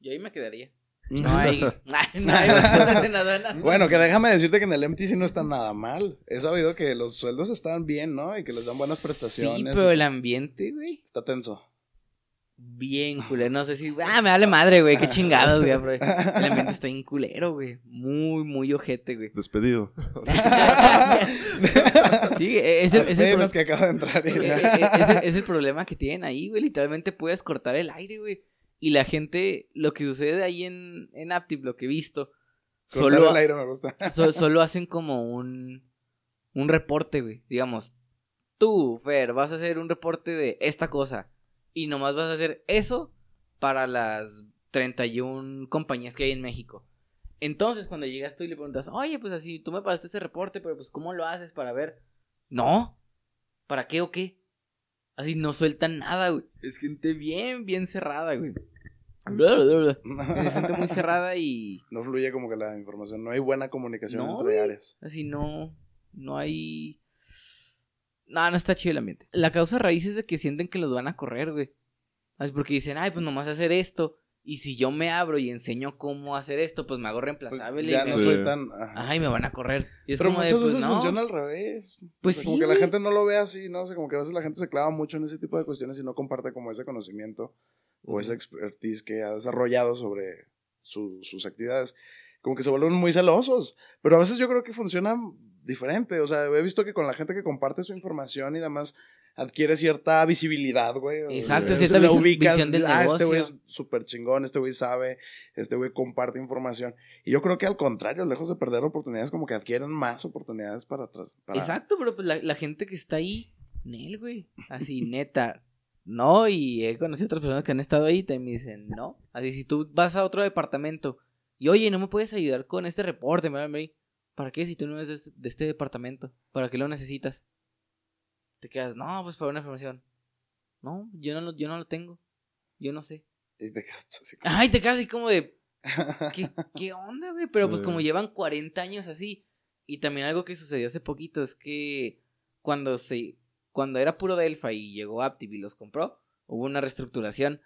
Yo ahí me quedaría. No hay. (laughs) (laughs) no hay, no hay vacantes en aduana. Bueno, que déjame decirte que en el MTC no está nada mal. He sabido que los sueldos están bien, ¿no? Y que les dan buenas prestaciones. Sí, pero el ambiente, güey. Está tenso. Bien culero. No sé si. Ah, me vale madre, güey. Qué chingados, güey. El (laughs) ambiente está bien culero, güey. Muy, muy ojete, güey. Despedido. Sí, es el, es el pro- Apenas que acaba de entrar. y ya. es, el, es el problema que tienen ahí, güey. Literalmente puedes cortar el aire, güey. Y la gente, lo que sucede ahí en, en Aptip, lo que he visto, Cortar solo, el aire me gusta. (laughs) so- solo hacen como un, un reporte, güey. Digamos, tú, Fer, vas a hacer un reporte de esta cosa. Y nomás vas a hacer eso para las 31 compañías que hay en México. Entonces, cuando llegas tú y le preguntas, oye, pues así, tú me pasaste ese reporte, pero pues, ¿cómo lo haces para ver? No. ¿Para qué o qué? Así no sueltan nada, güey. Es gente bien, bien cerrada, güey. Es (laughs) gente muy cerrada y No fluye como que la información. No hay buena comunicación No, entre áreas. así no, no hay... No, no está chido el ambiente. La causa raíz es de que sienten que los van a correr, güey. Así porque dicen, ay, pues nomás hacer esto. Y si yo me abro y enseño cómo hacer esto, pues me hago Pues reemplazable. y ya me- no Sí. soy tan. ajá. Ay, me van a correr. Y es Pero como de, muchas pues, veces no. funciona al revés. Pues O sea, sí, Como que la gente no lo ve así, ¿no? O sea, como que a veces la gente se clava mucho en ese tipo de cuestiones y no comparte como ese conocimiento o esa expertise que ha desarrollado sobre su- sus actividades. Como que se vuelven muy celosos. Pero a veces yo creo que funciona diferente. O sea, he visto que con la gente que comparte su información y demás adquiere cierta visibilidad, güey. O sea, Exacto, cierta la visión- ubicas, visión del ah, este güey es negocio". súper chingón, este güey sabe, este güey comparte información. Y yo creo que al contrario, lejos de perder oportunidades, como que adquieren más oportunidades para atrás. para- Exacto, pero pues la, la gente que está ahí, Nel, güey. Así, (laughs) neta. No, y he conocido otras personas que han estado ahí y me dicen, no. Así, si tú vas a otro departamento y, oye, ¿no me puedes ayudar con este reporte? ¿Para qué? Si tú no eres de este, de este departamento. ¿Para qué lo necesitas? Te quedas, no, pues para una información. No, yo no, lo- yo no lo tengo. Yo no sé. Y te quedas así como- Ay, te quedas así como de, (laughs) ¿qué, qué onda, güey? Pero pues como llevan 40 años así. Y también algo que sucedió hace poquito es que cuando se cuando era puro Delphi y llegó Aptiv y los compró, hubo una reestructuración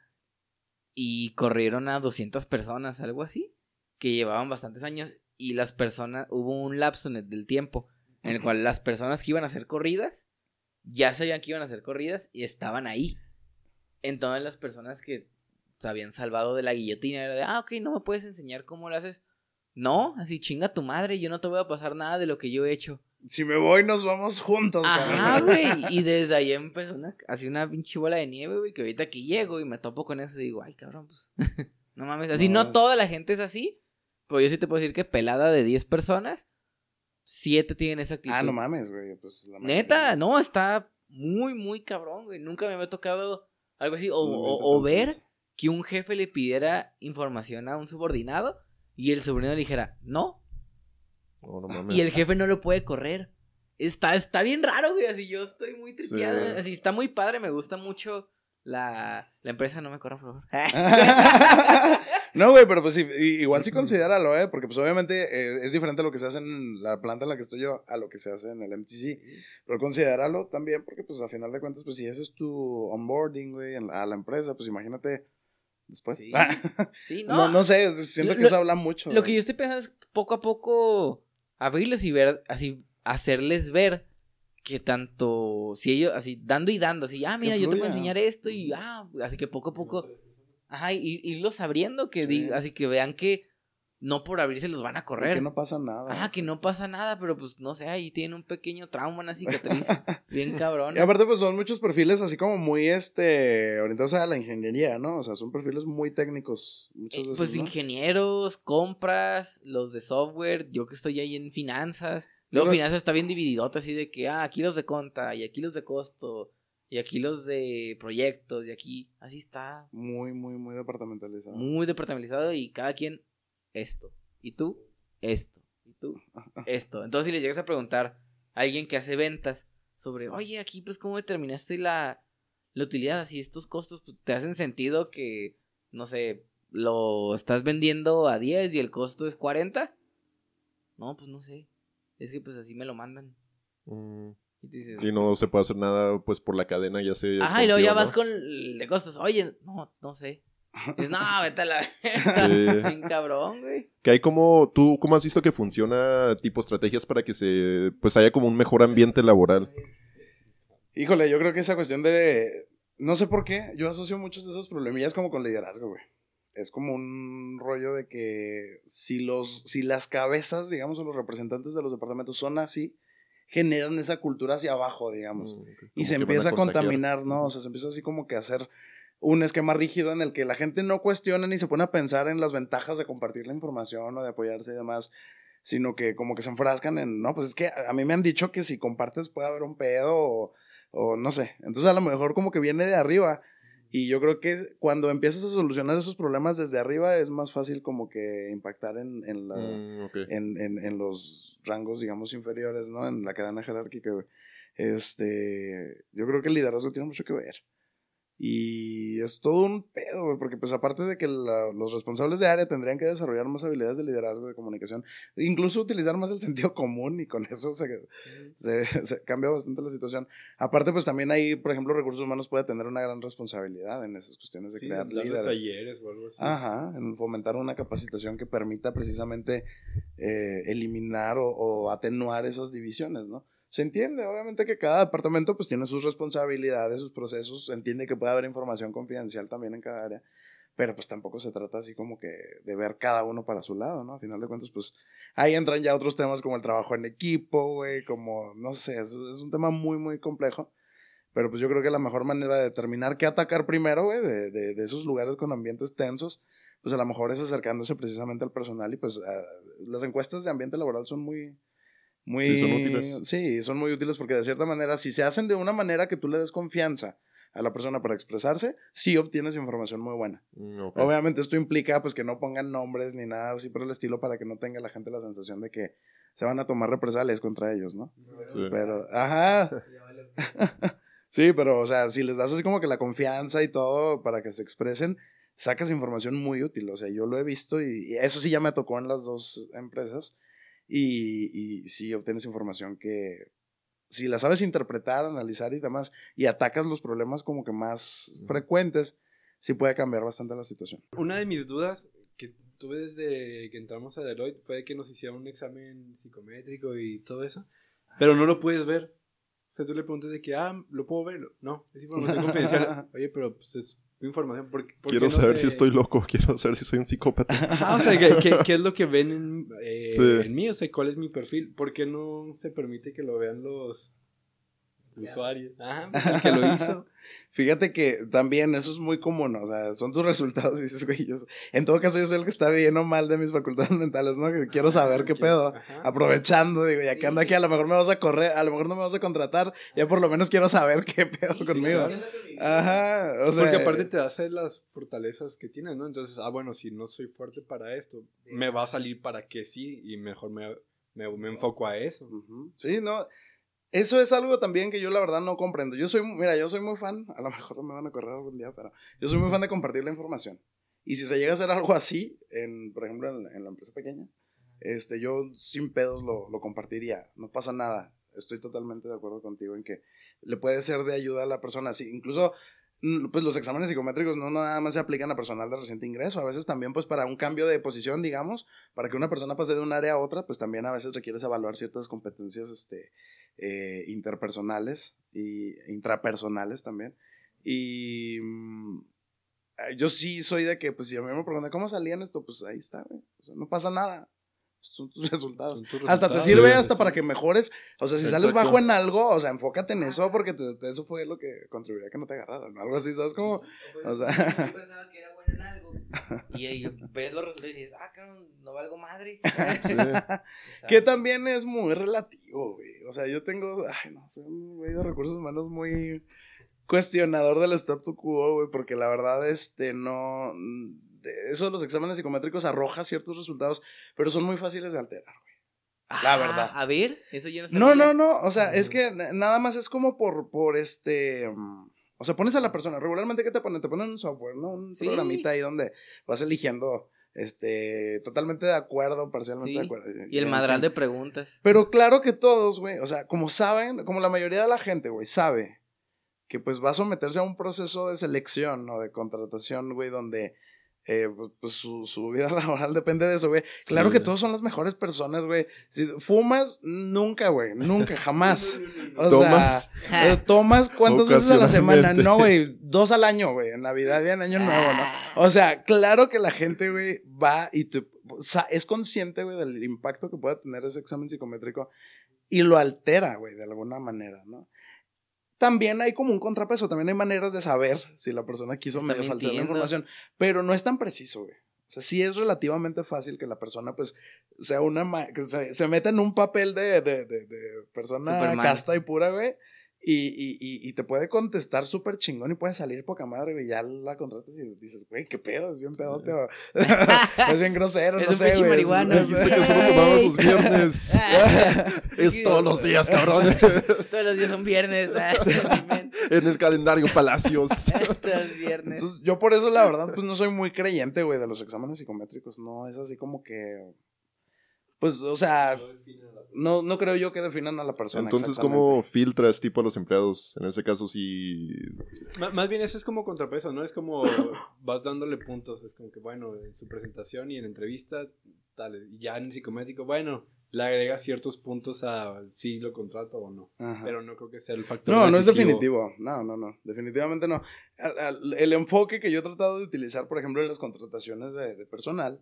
y corrieron a 200 personas, algo así, que llevaban bastantes años y las personas, hubo un lapso en el- del tiempo en el cual las personas que iban a ser corridas ya sabían que iban a ser corridas y estaban ahí. Entonces las personas que se habían salvado de la guillotina era de, ah, ok, no me puedes enseñar cómo lo haces. No, así chinga tu madre, yo no te voy a pasar nada de lo que yo he hecho. Si me voy, nos vamos juntos. Ajá, güey. (laughs) Y desde ahí empezó una, así una pinche bola de nieve, güey, que ahorita aquí llego y me topo con eso y digo, ay, cabrón, pues. (laughs) no mames. Así No, no, toda la gente es así, pero yo sí te puedo decir que pelada de 10 personas, 7 tienen esa actitud. Ah, no mames, güey. Pues, la Neta, mayoría. no, está muy, muy cabrón, güey. Nunca me había tocado algo así. O, No o- inventes o tanto ver eso. que un jefe le pidiera información a un subordinado y el subordinado le dijera, no. Oh, no mames. Y el jefe no lo puede correr. Está, está bien raro, güey. Así yo estoy muy tripeado. Sí. Así está muy padre. Me gusta mucho la, la empresa. No me corra, por favor. (laughs) (laughs) no, güey, pero pues sí, igual sí considéralo, ¿eh? Porque pues obviamente eh, es diferente a lo que se hace en la planta en la que estoy yo a lo que se hace en el MTC. Pero considéralo también porque pues a final de cuentas, pues si ese es tu onboarding, güey, en- a la empresa, pues imagínate después. Sí. (laughs) Sí, no. no. no, sé, siento que Lo- eso habla mucho. Lo que yo estoy pensando es poco a poco abrirles y ver, así, hacerles ver que tanto, si ellos, así, dando y dando, así, ah, mira, yo te puedo enseñar esto y, ah, así que poco a poco, ajá, y irlos abriendo, que Sí. diga- así que vean que no por abrirse los van a correr. Que no pasa nada. Ah, que no pasa nada, pero pues no sé, ahí tienen un pequeño trauma, una cicatriz (laughs) bien cabrón. Y aparte, pues son muchos perfiles así como muy este orientados a la ingeniería, ¿no? O sea, son perfiles muy técnicos. Muchas Eh, veces. pues ¿no? ingenieros, compras, los de software, yo que estoy ahí en finanzas. Luego Pero- finanzas está bien divididota así de que, ah, aquí los de conta, y aquí los de costo, y aquí los de proyectos, y aquí, así está, Muy, muy, muy departamentalizado. muy departamentalizado y cada quien esto, y tú, esto, y tú, (laughs) esto. Entonces si les llegas a preguntar a alguien que hace ventas, sobre, oye, aquí pues cómo determinaste la, la utilidad, así estos costos pues, te hacen sentido que, no sé, lo estás vendiendo a 10 y el costo es 40. No, pues no sé. Es que pues así me lo mandan. Mm, Y tú dices, Y no se puede hacer nada, pues por la cadena ya se. Ajá, y luego ya vas con el de costos. Oye, no, no sé. Dices, no, (laughs) vete a la. Sí. (laughs) Bien cabrón, güey. Que hay como, ¿tú cómo has visto que funciona tipo estrategias para que se, pues haya como un mejor ambiente laboral? Híjole, yo creo que esa cuestión de. No sé por qué, yo asocio muchos de esos problemillas como con liderazgo, güey. Es como un rollo de que si los, si las cabezas, digamos, o los representantes de los departamentos son así, generan esa cultura hacia abajo, digamos. Mm, y se empieza a contaminar, ¿no? O sea, se empieza así como que a hacer un esquema rígido en el que la gente no cuestiona ni se pone a pensar en las ventajas de compartir la información o de apoyarse y demás, sino que como que se enfrascan en, no, pues es que a mí me han dicho que si compartes puede haber un pedo o, o no sé. Entonces a lo mejor como que viene de arriba. Y yo creo que cuando empiezas a solucionar esos problemas desde arriba es más fácil como que impactar en, en la Mm, en, en, en los rangos, digamos, inferiores, ¿no? En la cadena jerárquica. Este, yo creo que el liderazgo tiene mucho que ver. Y es todo un pedo, güey, porque pues aparte de que la- los responsables de área tendrían que desarrollar más habilidades de liderazgo, de comunicación, incluso utilizar más el (laughs) sentido común y con eso se, se, se cambia bastante la situación. Aparte pues también ahí, por ejemplo, recursos humanos puede tener una gran responsabilidad en esas cuestiones de Sí, crear líderes. talleres o algo así. Ajá, en fomentar una capacitación que permita precisamente eh, eliminar o, o atenuar esas divisiones, ¿no? Se entiende, obviamente que cada departamento pues tiene sus responsabilidades, sus procesos, se entiende que puede haber información confidencial también en cada área, pero pues tampoco se trata así como que de ver cada uno para su lado, ¿no? A final de cuentas pues ahí entran ya otros temas como el trabajo en equipo, güey, como, no sé, es, es un tema muy, muy complejo. Pero pues yo creo que la mejor manera de determinar qué atacar primero, güey, de, de, de esos lugares con ambientes tensos, pues a lo mejor es acercándose precisamente al personal y pues las encuestas de ambiente laboral son muy... Muy, Sí, son útiles. Sí, son muy útiles porque de cierta manera, si se hacen de una manera que tú le des confianza a la persona para expresarse, sí obtienes información muy buena. Mm. Obviamente esto implica pues que no pongan nombres ni nada así por el estilo para que no tenga la gente la sensación de que se van a tomar represalias contra ellos, ¿no? Sí. Pero, ajá. (laughs) sí, pero, o sea, si les das así como que la confianza y todo para que se expresen, sacas información muy útil. O sea, yo lo he visto y, y eso sí ya me tocó en las dos empresas. Y, y sí obtienes información que, si la sabes interpretar, analizar y demás, y atacas los problemas como que más frecuentes, sí puede cambiar bastante la situación. Una de mis dudas que tuve desde que entramos a Deloitte fue que nos hicieron un examen psicométrico y todo eso, pero no lo puedes ver. O sea, tú le preguntas de que, ah, ¿lo puedo ver? No, es información confidencial. (laughs) Oye, pero pues es información. ¿por, por Quiero no saber se- si estoy loco, quiero saber si soy un psicópata. Ah, o sea, ¿qué, qué, qué es lo que ven en, eh, Sí. en mí? O sea, ¿cuál es mi perfil? ¿Por qué no se permite que lo vean los usuarios? Ajá, (laughs) el que lo hizo. Fíjate que también eso es muy común, o sea, son tus resultados y dices, güey, yo, en todo caso yo soy el que está bien o mal de mis facultades (laughs) mentales, ¿no? Que quiero saber qué pedo. Ajá. Aprovechando, digo, ya que ando aquí, a lo mejor me vas a correr, a lo mejor no me vas a contratar, ya por lo menos quiero saber qué pedo conmigo. claro. Ajá, o sea. Porque aparte te hace las fortalezas que tienes, ¿no? Entonces, ah, bueno, si no soy fuerte para esto, me va a salir para que sí y mejor me, me, me enfoco a eso. Ujú. Sí, no. Eso es algo también que yo la verdad no comprendo. Yo soy, mira, yo soy muy fan, a lo (laughs) mejor me van a correr algún día, pero yo soy muy fan de compartir la información. Y si se llega a hacer algo así, en, por ejemplo, en, la empresa pequeña, este, yo sin pedos lo, lo compartiría. No pasa nada. Estoy totalmente de acuerdo contigo en que le puede ser de ayuda a la persona. Sí, incluso pues los exámenes psicométricos no nada más se aplican a personal de reciente ingreso, a veces también pues para un cambio de posición, digamos, para que una persona pase de un área a otra, pues también a veces requieres evaluar ciertas competencias este, eh, interpersonales y intrapersonales también. Y mm, yo sí soy de que, pues si a mí me preguntan cómo salían esto, pues ahí está, güey. O sea, no pasa nada. Son tus (laughs) resultados. Son tus Hasta te sirve Sí, hasta sí. para que mejores. O sea, si sales bajo en algo, o sea, enfócate en eso porque te- te- eso fue lo que contribuiría a que no te agarraran. Algo así, ¿sabes? Como, o sea, Yo (laughs) pensaba que era bueno en algo. Y ahí ves los resultados y dices, ah, cabrón, no valgo madre. (laughs) Sí. que también es muy relativo, güey. O sea, yo tengo, ay, no, soy un güey de recursos humanos muy cuestionador del statu quo, güey, porque la verdad, este, no, eso de los exámenes psicométricos arroja ciertos resultados, pero son muy fáciles de alterar, güey. la verdad. A ver, eso yo no sabía. No, no, no, o sea, es que na- nada más es como por, por este, mm, o sea, pones a la persona, regularmente ¿qué te ponen? Te ponen un software, ¿no? Un Sí. programita ahí donde vas eligiendo, este, totalmente de acuerdo, parcialmente Sí, de acuerdo. Y el en madral fin. de preguntas. Pero claro que todos, güey, o sea, como saben, como la mayoría de la gente, güey, sabe que pues va a someterse a un proceso de selección o de contratación, güey, donde eh, pues, pues, su, su vida (laughs) laboral depende de eso, güey. Claro Sí. que todos son las mejores personas, güey. Si fumas, nunca, güey, nunca, (laughs) jamás. O Tomas. sea, (laughs) tomas cuántas veces a la semana, no, güey, dos al año, güey, en Navidad y en Año Nuevo, Ah. ¿no? O sea, claro que la gente, güey, va y te- o sea, es consciente, güey, del impacto que puede tener ese examen psicométrico y lo altera, güey, de alguna manera, ¿no? También hay como un contrapeso, también hay maneras de saber si la persona quiso medio falsear la información, pero no es tan preciso, güey. O sea, sí es relativamente fácil que la persona, pues, sea una. ma- que se, se meta en un papel de, de, de, de persona Superman. casta y pura, güey. Y, y, y, y te puede contestar súper chingón y puede salir poca madre, güey. Ya la contratas y dices, güey, qué pedo, es bien pedote. (laughs) (laughs) es bien grosero, Es no un sé, güey. Dijiste que solo tomaba sus viernes. (laughs) Es todos los días, cabrón. Todos los días son viernes. ah, en el calendario Palacios. Todos los viernes. Entonces, yo por eso, la verdad, pues no soy muy creyente, güey, de los exámenes psicométricos. No, es así como que. Pues, o sea, no, no creo yo que definan a la persona. Entonces. ¿cómo filtras tipo a los empleados? En ese caso, sí. M- Más bien eso es como contrapeso, ¿no? Es como vas dándole puntos. Es como que, bueno, en su presentación y en entrevista, tal. Y ya en psicométrico, bueno, le agrega ciertos puntos a si lo contrato o no. Ajá. Pero no creo que sea el factor No, no es decisivo. definitivo. No, no, no. Definitivamente no. El enfoque que yo he tratado de utilizar, por ejemplo, en las contrataciones de, de personal,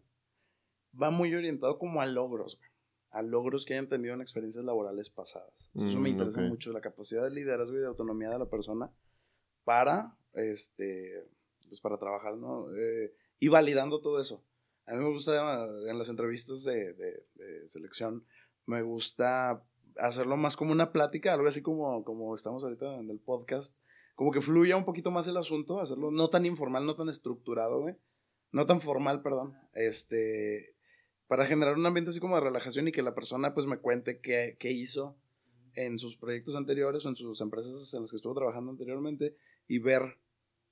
va muy orientado como a logros, güey. A logros que hayan tenido en experiencias laborales pasadas. Eso me Mm, interesa mucho, la capacidad de liderazgo y de autonomía de la persona para, este, pues para trabajar, ¿no? Eh, y validando todo eso. A mí me gusta, en las entrevistas de, de- de selección, me gusta hacerlo más como una plática, algo así como, como estamos ahorita en el podcast, como que fluya un poquito más el asunto, hacerlo no tan informal, no tan estructurado, güey, no tan formal, perdón, este, para generar un ambiente así como de relajación y que la persona pues me cuente qué, qué hizo en sus proyectos anteriores o en sus empresas en las que estuvo trabajando anteriormente y ver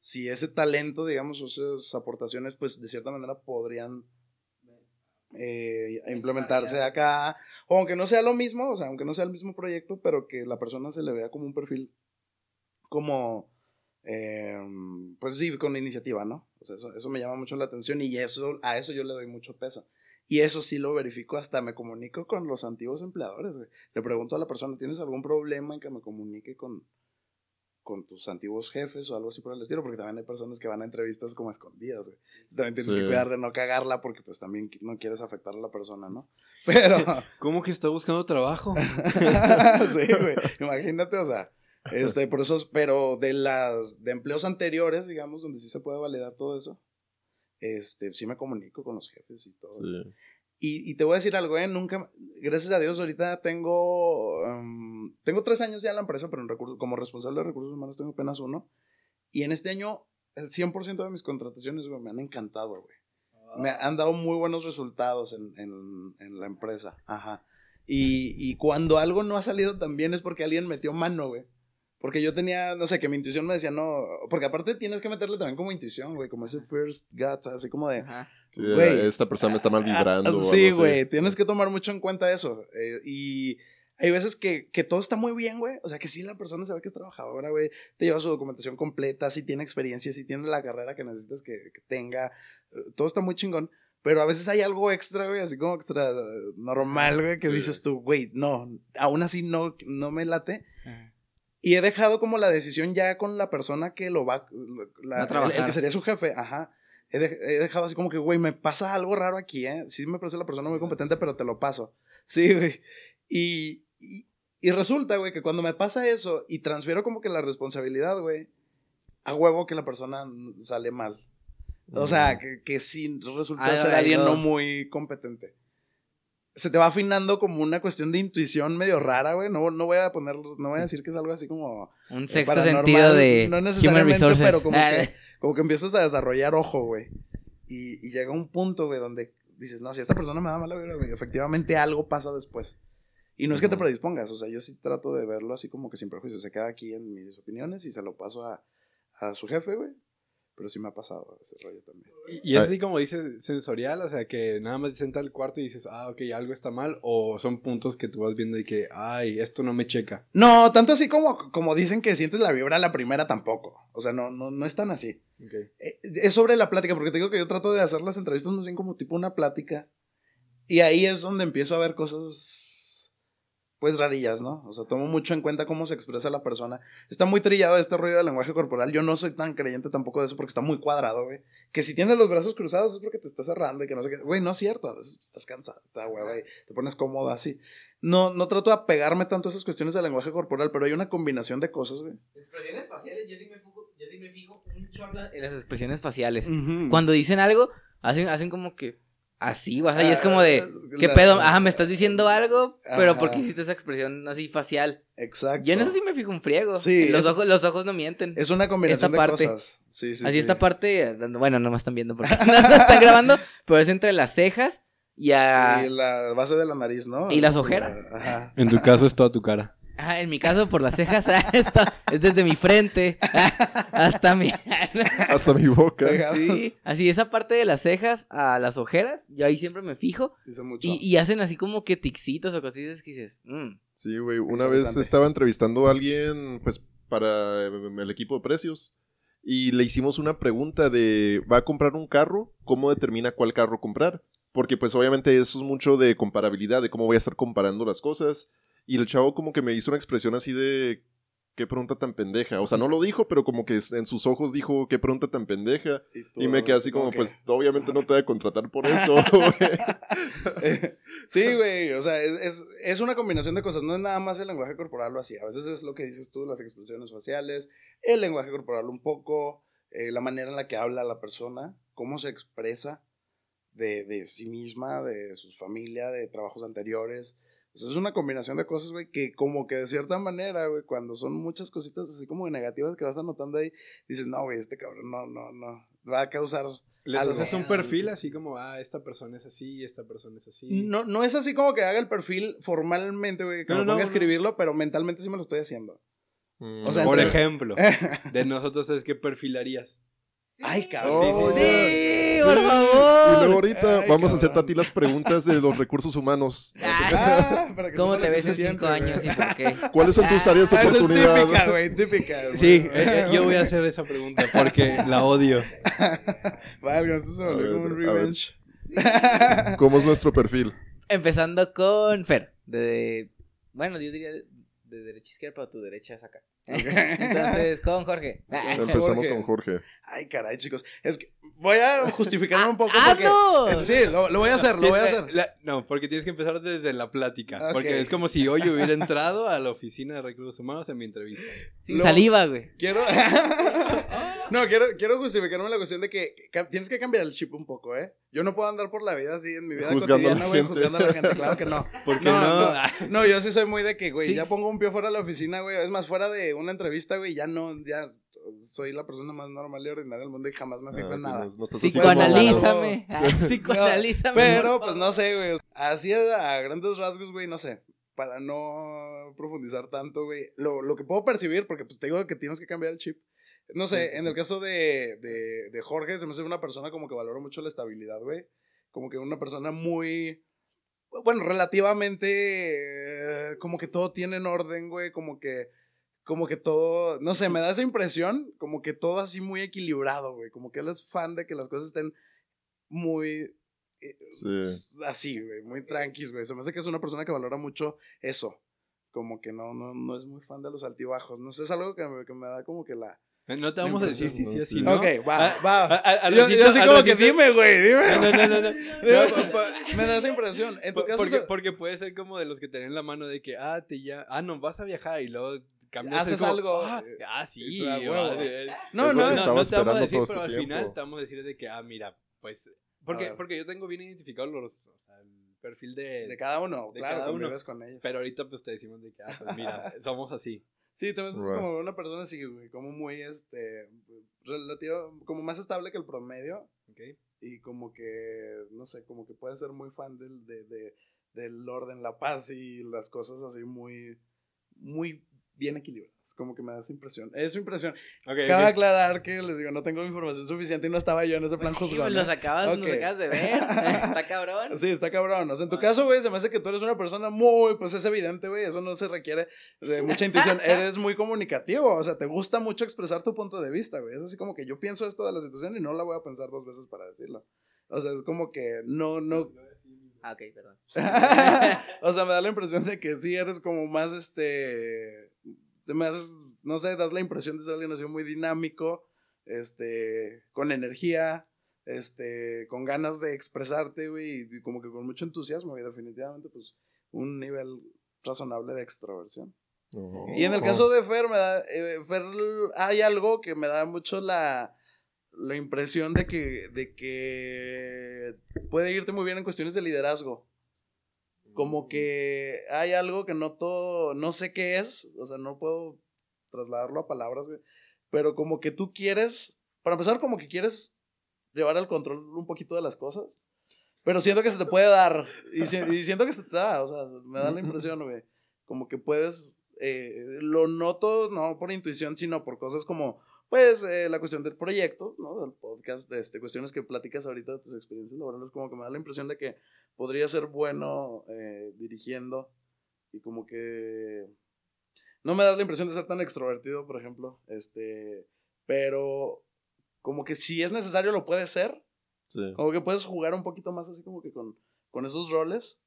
si ese talento, digamos, o esas aportaciones, pues de cierta manera podrían eh, implementarse acá, o aunque no sea lo mismo, o sea, aunque no sea el mismo proyecto, pero que la persona se le vea como un perfil como, eh, pues sí, con iniciativa, ¿no? O sea, eso, eso me llama mucho la atención y eso, a eso yo le doy mucho peso. Y eso sí lo verifico, hasta me comunico con los antiguos empleadores, güey. Le pregunto a la persona, ¿tienes algún problema en que me comunique con, con tus antiguos jefes o algo así por el estilo? Porque también hay personas que van a entrevistas como escondidas, güey. Entonces también tienes Sí. que cuidar de no cagarla porque pues también no quieres afectar a la persona, ¿no? (laughs) Pero... (laughs) ¿Cómo que está buscando trabajo? (laughs) sí, güey. Imagínate, o sea, este, por eso, pero de las, de empleos anteriores, digamos, donde sí se puede validar todo eso, este, sí me comunico con los jefes y todo. sí. Y, y te voy a decir algo, ¿eh? Nunca, gracias a Dios, ahorita tengo, um, tengo tres años ya en la empresa, pero en recursos, como responsable de recursos humanos tengo apenas uno. Y en este año, el 100% de mis contrataciones, güey, me han encantado, güey. Me han dado muy buenos resultados en, en- en la empresa. Ajá. Y, y cuando algo no ha salido tan bien es porque alguien metió mano, güey. Porque yo tenía, no sé, que mi intuición me decía, no. Porque aparte tienes que meterle también como intuición, güey. Como ese first gut, así como de. Sí, Güey. esta persona me está mal vibrando. Ah, o Sí, güey. Tienes que tomar mucho en cuenta eso. Eh, y hay veces que, que todo está muy bien, güey. O sea, que sí la persona se ve que es trabajadora, güey. Te lleva su documentación completa, sí tiene experiencia, sí tiene la carrera que necesitas que, que tenga. Eh, Todo está muy chingón. Pero a veces hay algo extra, güey, así como extra eh, normal, güey, que Sí. dices tú, güey, no, aún así no, no me late. Ajá. Y he dejado como la decisión ya con la persona que lo va, la- el- que sería su jefe, ajá. He, de- he dejado así como que, güey, me pasa algo raro aquí, ¿eh? Sí me parece la persona muy competente, pero te lo paso. Sí, güey. Y, y, y resulta, güey, que cuando me pasa eso y transfiero como que la responsabilidad, güey, a huevo que la persona sale mal. O sea, que, que sí resulta Ah, ser alguien no muy competente. Se te va afinando como una cuestión de intuición medio rara, güey. No, no voy a poner, no voy a decir que es algo así como Un eh, sexto paranormal, sentido de no Human necesariamente, Resources. pero como Ah, que, como que empiezas a desarrollar ojo, güey. Y, y llega un punto, güey, donde dices, no, si esta persona me da mala vibra, güey, efectivamente algo pasa después. Y no es que te predispongas, o sea, yo sí trato de verlo así como que sin prejuicio. Se queda aquí en mis opiniones y se lo paso a, a su jefe, güey. Pero sí me ha pasado ese rollo también. Y, es así como dices, sensorial, o sea, que nada más entra al cuarto y dices, ah, ok, algo está mal, o son puntos que tú vas viendo y que, ay, esto no me checa. No, tanto así como, como dicen que sientes la vibra a la primera tampoco. O sea, no, no, no es tan así. Ok. Eh, Es sobre la plática, porque te digo que yo trato de hacer las entrevistas más bien como tipo una plática. Y ahí es donde empiezo a ver cosas, pues rarillas, ¿no? O sea, tomo mucho en cuenta cómo se expresa la persona. Está muy trillado este rollo del lenguaje corporal. Yo no soy tan creyente tampoco de eso porque está muy cuadrado, güey. Que si tienes los brazos cruzados es porque te estás cerrando y que no sé qué. Güey, no es cierto. es- Estás cansado, te da hueva y te pones cómodo así. No, no trato de apegarme tanto a esas cuestiones del lenguaje corporal, pero hay una combinación de cosas, güey. Expresiones faciales, yo sí me fijo, yo sí me fijo chorro en las expresiones faciales. Ujú. Cuando dicen algo, hacen, hacen como que así, o sea, y es como de, Ah, ¿qué la- pedo? Ajá, me estás diciendo algo, pero Ajá. ¿por qué hiciste esa expresión así facial? Exacto. Yo en eso sí me fijo un friego. Sí, los, es- ojos, los ojos no mienten. Es una combinación Esta de parte. cosas. Sí, sí, así sí. esta parte, bueno, no me están viendo porque (laughs) no están grabando, pero es entre las cejas y a... Y la base de la nariz, ¿no? Y las ojeras. Ajá. En tu caso es toda tu cara. Ah, en mi caso, por las cejas, (laughs) ah, está- es desde mi frente hasta mi... Hasta mi boca. Sí, así esa parte de las cejas a las ojeras, yo ahí siempre me fijo. Mucho. Y, y hacen así como que tixitos o cositas que dices, mm, Sí, güey. Una vez estaba entrevistando a alguien, pues, para em, el equipo de precios. Y le hicimos una pregunta de, ¿va a comprar un carro? ¿Cómo determina cuál carro comprar? Porque, pues, obviamente eso es mucho de comparabilidad, de cómo voy a estar comparando las cosas. Y el chavo como que me hizo una expresión así de, qué pregunta tan pendeja. O sea, no lo dijo, pero como que en sus ojos dijo, qué pregunta tan pendeja. tú, Y me quedé así como, que- pues, obviamente no te voy a contratar por eso, (laughs) güey. (laughs) sí, güey. O sea, es, es, una combinación de cosas. No es nada más el lenguaje corporal o así. A veces es lo que dices tú, las expresiones faciales, el lenguaje corporal un poco, eh, la manera en la que habla la persona, cómo se expresa de, de sí misma, de su familia, de trabajos anteriores. O sea, es una combinación de cosas, güey, que como que de cierta manera, güey, cuando son muchas cositas así como negativas que vas anotando ahí, dices, no, güey, este cabrón no, no, no, va a causar Les Algo. haces un perfil así como, ah, esta persona es así, esta persona es así. No, no es así como que haga el perfil formalmente, güey, que No, me no, ponga a no. escribirlo, pero mentalmente sí me lo estoy haciendo. Mm, O sea, Por entre- ejemplo, (laughs) de nosotros es que perfilarías. Ay, cabrón. Oh, sí, Sí, sí. por Y favor. luego ahorita Ay, vamos a hacerte a ti las preguntas de los recursos humanos. Ah, (laughs) para que ¿Cómo te ves en cinco güey. años y por qué? (laughs) ¿Cuáles son tus áreas de Ah, es oportunidad? típica, güey, típica. güey. Sí, (laughs) eh, eh, yo voy a hacer esa pregunta porque la odio. Válgame, esto se como un revenge. ¿Cómo es nuestro perfil? Empezando con Fer. De, bueno, yo diría de, de derecha a izquierda, pero tu derecha es acá. (laughs) Entonces, con Jorge. Ah, Empezamos Jorge. con Jorge. Ay, caray, chicos. Es que voy a justificarme un poco ¡Ah, porque... no! es- sí, lo, lo voy a hacer, lo voy a hacer. La- no, porque tienes que empezar desde la plática. Porque es como si hoy yo hubiera entrado a la oficina de recursos humanos en mi entrevista. Sin Lo- saliva, güey. Quiero. (laughs) no, quiero, quiero justificarme la cuestión de que tienes que cambiar el chip un poco, ¿eh? Yo no puedo andar por la vida así en mi vida Juzgando a la cotidiana, güey, gente. juzgando a la gente. Claro que no. (laughs) ¿Por qué No, no? no. No, yo sí soy muy de que, güey, Sí. ya pongo un pie fuera de la oficina, güey. Es más, fuera de una entrevista, güey, ya no, ya soy la persona más normal y ordinaria del mundo y jamás me fijo Ah, en nada. no- Psicoanalízame. Ah, Psicoanalízame. Pero, pues no sé, güey. Así a, a grandes rasgos, güey, no sé. Para no profundizar tanto, güey. Lo, lo que puedo percibir, porque pues te digo que tienes que cambiar el chip. No sé, Sí, sí, en el caso de, de, de Jorge, se me hace una persona como que valora mucho la estabilidad, güey. Como que una persona muy. Bueno, relativamente. eh, como que todo tiene en orden, güey. Como que. Como que todo. No sé, me da esa impresión. Como que todo así muy equilibrado, güey. Como que él es fan de que las cosas estén muy. eh, Sí. Así, güey. Muy tranquis, güey. Se me hace que es una persona que valora mucho eso. Como que no, no, no es muy fan de los altibajos. No sé, es algo que me, que me da como que la. No te vamos a decir si sí o si Sí. no. Ok, va, Ah, va. a- a- al yo, ratito- yo así al como que dime, güey, dime. No, no, no, no, (laughs) (laughs) me da esa impresión. En tu po- caso, porque, se- porque puede ser como de los que tienen la mano de que, ah, te ya, ah, no, vas a viajar y luego cambias Haces como, algo, Ah, eh, ah, sí. huevo. vale. No, Es no, no, no te vamos a esperando decir, todo pero este al final te vamos a decir de que, ah, mira, pues, A porque, porque yo tengo bien identificado los, perfil de, De cada uno, de claro, cada uno. con ellos. pero ahorita pues te decimos de que, ah, pues mira, (laughs) somos así. Sí, también es Right. como una persona así, como muy, este, relativo, como más estable que el promedio. Ok. y como que, no sé, como que puede ser muy fan del, de, de- del orden, la paz y las cosas así muy, muy bien equilibradas. Como que me da esa impresión. Es su impresión. Ok, Cabe ok. aclarar que les digo, no tengo información suficiente y no estaba yo en ese plan Sí, juzgón. pues, los acabas, Ok. los acabas de ver. (laughs) Está cabrón. Sí, está cabrón. O sea, en tu caso, güey, se me hace que tú eres una persona muy, pues es evidente, güey, eso no se requiere de mucha intuición. (laughs) eres muy comunicativo, o sea, te gusta mucho expresar tu punto de vista, güey. Es así como que yo pienso esto de la situación y no la voy a pensar dos veces para decirlo. O sea, es como que no, no. Ah, ok, perdón. (laughs) o sea, me da la impresión de que sí eres como más, este, te me haces, no sé, das la impresión de ser alguien así muy dinámico, este, con energía, este, con ganas de expresarte, güey, y como que con mucho entusiasmo, y definitivamente, pues, un nivel razonable de extroversión. Y en el caso de Fer, me da, eh, Fer, hay algo que me da mucho la, la impresión de que, de que puede irte muy bien en cuestiones de liderazgo. Como que hay algo que noto, no sé qué es, o sea, no puedo trasladarlo a palabras, güey, pero como que tú quieres, para empezar, como que quieres llevar el control un poquito de las cosas, pero siento que se te puede dar, y, si- y siento que se te da, o sea, me da la impresión, güey, como que puedes, eh, lo noto no por intuición, sino por cosas como, pues, eh, la cuestión del proyecto, ¿no? Del podcast, de este, cuestiones que platicas ahorita de tus experiencias laborales, como que me da la impresión de que podría ser bueno eh, dirigiendo y como que no me da la impresión de ser tan extrovertido, por ejemplo, este, pero como que si es necesario lo puedes ser, Sí. como que puedes jugar un poquito más así como que con, con esos roles.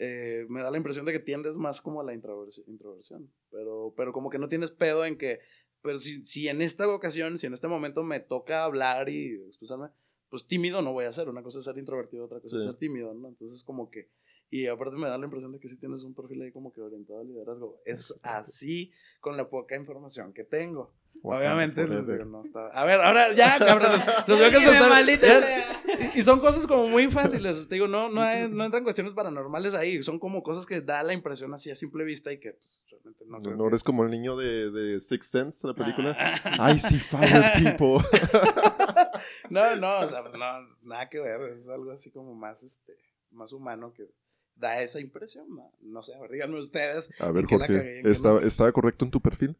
Eh, me da la impresión de que tiendes más como a la introversi- introversión. Pero, pero como que no tienes pedo en que. Pero si, si en esta ocasión, si en este momento me toca hablar y expresarme, pues tímido no voy a ser. Una cosa es ser introvertido, otra cosa es ser tímido, ¿no? Entonces, como que. Y aparte me da la impresión de que sí tienes un perfil ahí como que orientado al liderazgo. Es así con la poca información que tengo. Obviamente, no está. A ver, ahora ya, (laughs) cabrones. Los veo que se están- y son cosas como muy fáciles. Te digo, no, no, hay- no entran cuestiones paranormales ahí. Son como cosas que da la impresión así a simple vista y que pues realmente no. No, que- eres como el niño de, de Six Sense, la película. Ah. I see fire people. (laughs) No, no, o sea, pues, no, nada que ver. Es algo así como más, este, más humano que da esa impresión. No, No sé, a ver, díganme ustedes. A ver, ¿En qué la Jorge, cagué y en qué ¿estaba, no? ¿estaba correcto en tu perfil?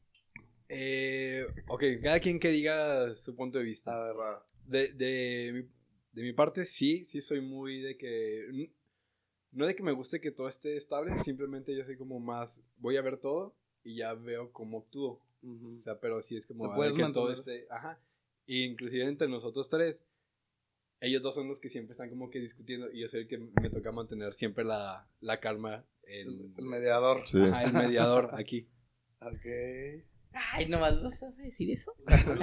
Eh, ok, cada quien que diga su punto de vista. A ver, va. De, de, mi, de mi parte, sí, sí soy muy de que... No de que me guste que todo esté estable, simplemente yo soy como más... Voy a ver todo y ya veo cómo actúo. O sea, pero sí es como puedes que todo esté... Ajá. Y inclusive entre nosotros tres, ellos dos son los que siempre están como que discutiendo y yo soy el que me toca mantener siempre la, la calma. El, El, el mediador. Sí. ajá, el mediador aquí. (laughs) Ok. Ay, nomás vas a decir eso. (laughs) Pues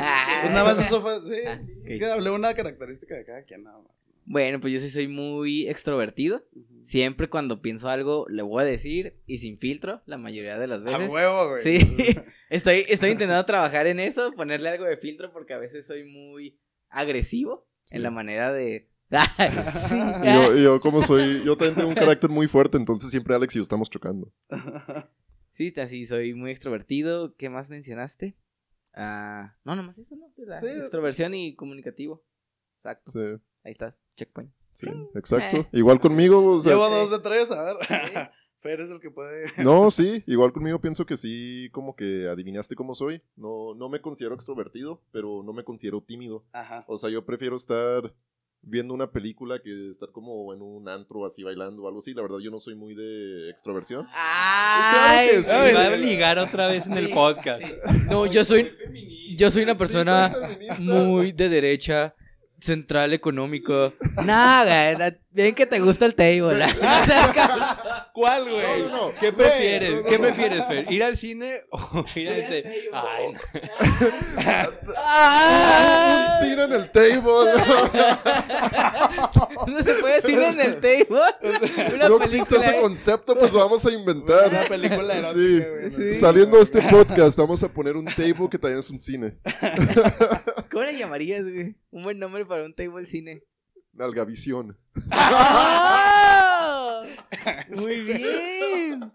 nada más eso fue, sí. Ah, Es ok. que hablé una característica de cada quien, nada más. Bueno, pues yo sí soy muy extrovertido. Siempre cuando pienso algo, le voy a decir y sin filtro, la mayoría de las A veces. huevo, güey. Sí, (laughs) estoy, estoy intentando trabajar en eso, ponerle algo de filtro porque a veces soy muy agresivo en la manera de... (laughs) Sí. Y yo, y yo como soy, yo también tengo un carácter muy fuerte, entonces siempre Alex y yo estamos chocando. Sí, así, soy muy extrovertido. ¿Qué más mencionaste? Ah, no, nomás eso, ¿no? La Sí. extroversión y comunicativo. Exacto. Sí, Ahí está, checkpoint. sí, exacto. Eh. Igual conmigo, o sea, Llevo dos de tres, a ver. Sí. (laughs) Fer es el que puede. no, (laughs) sí, igual conmigo pienso que sí, como que adivinaste cómo soy. No, no me considero extrovertido, pero no me considero tímido. Ajá. O sea, yo prefiero estar viendo una película que estar como en un antro así bailando o algo así. La verdad, yo no soy muy de extroversión. ¡Ay! que sí. ay, va a ligar otra vez en el podcast. No, yo soy, yo soy una persona Sí, soy feminista. muy de derecha, central económico. Nada, ven que te gusta el table. (laughs) (laughs) ¿Cuál, güey? No, no, no. ¿Qué prefieres? no, no, ¿Qué prefieres, Fer? ¿Ir al cine o (laughs) ir al te- Ay, no. ¡Ah! Un cine en el table. No se puede decir en el table. Una no existe ese concepto, pues lo vamos a inventar. Una película erótica, Sí. güey. Sí. Saliendo de este podcast, vamos a poner un table que también es un cine. ¿Cómo le llamarías, güey? Un buen nombre para un table cine. Nalgavisión. ¡Ah! (laughs) Muy bien.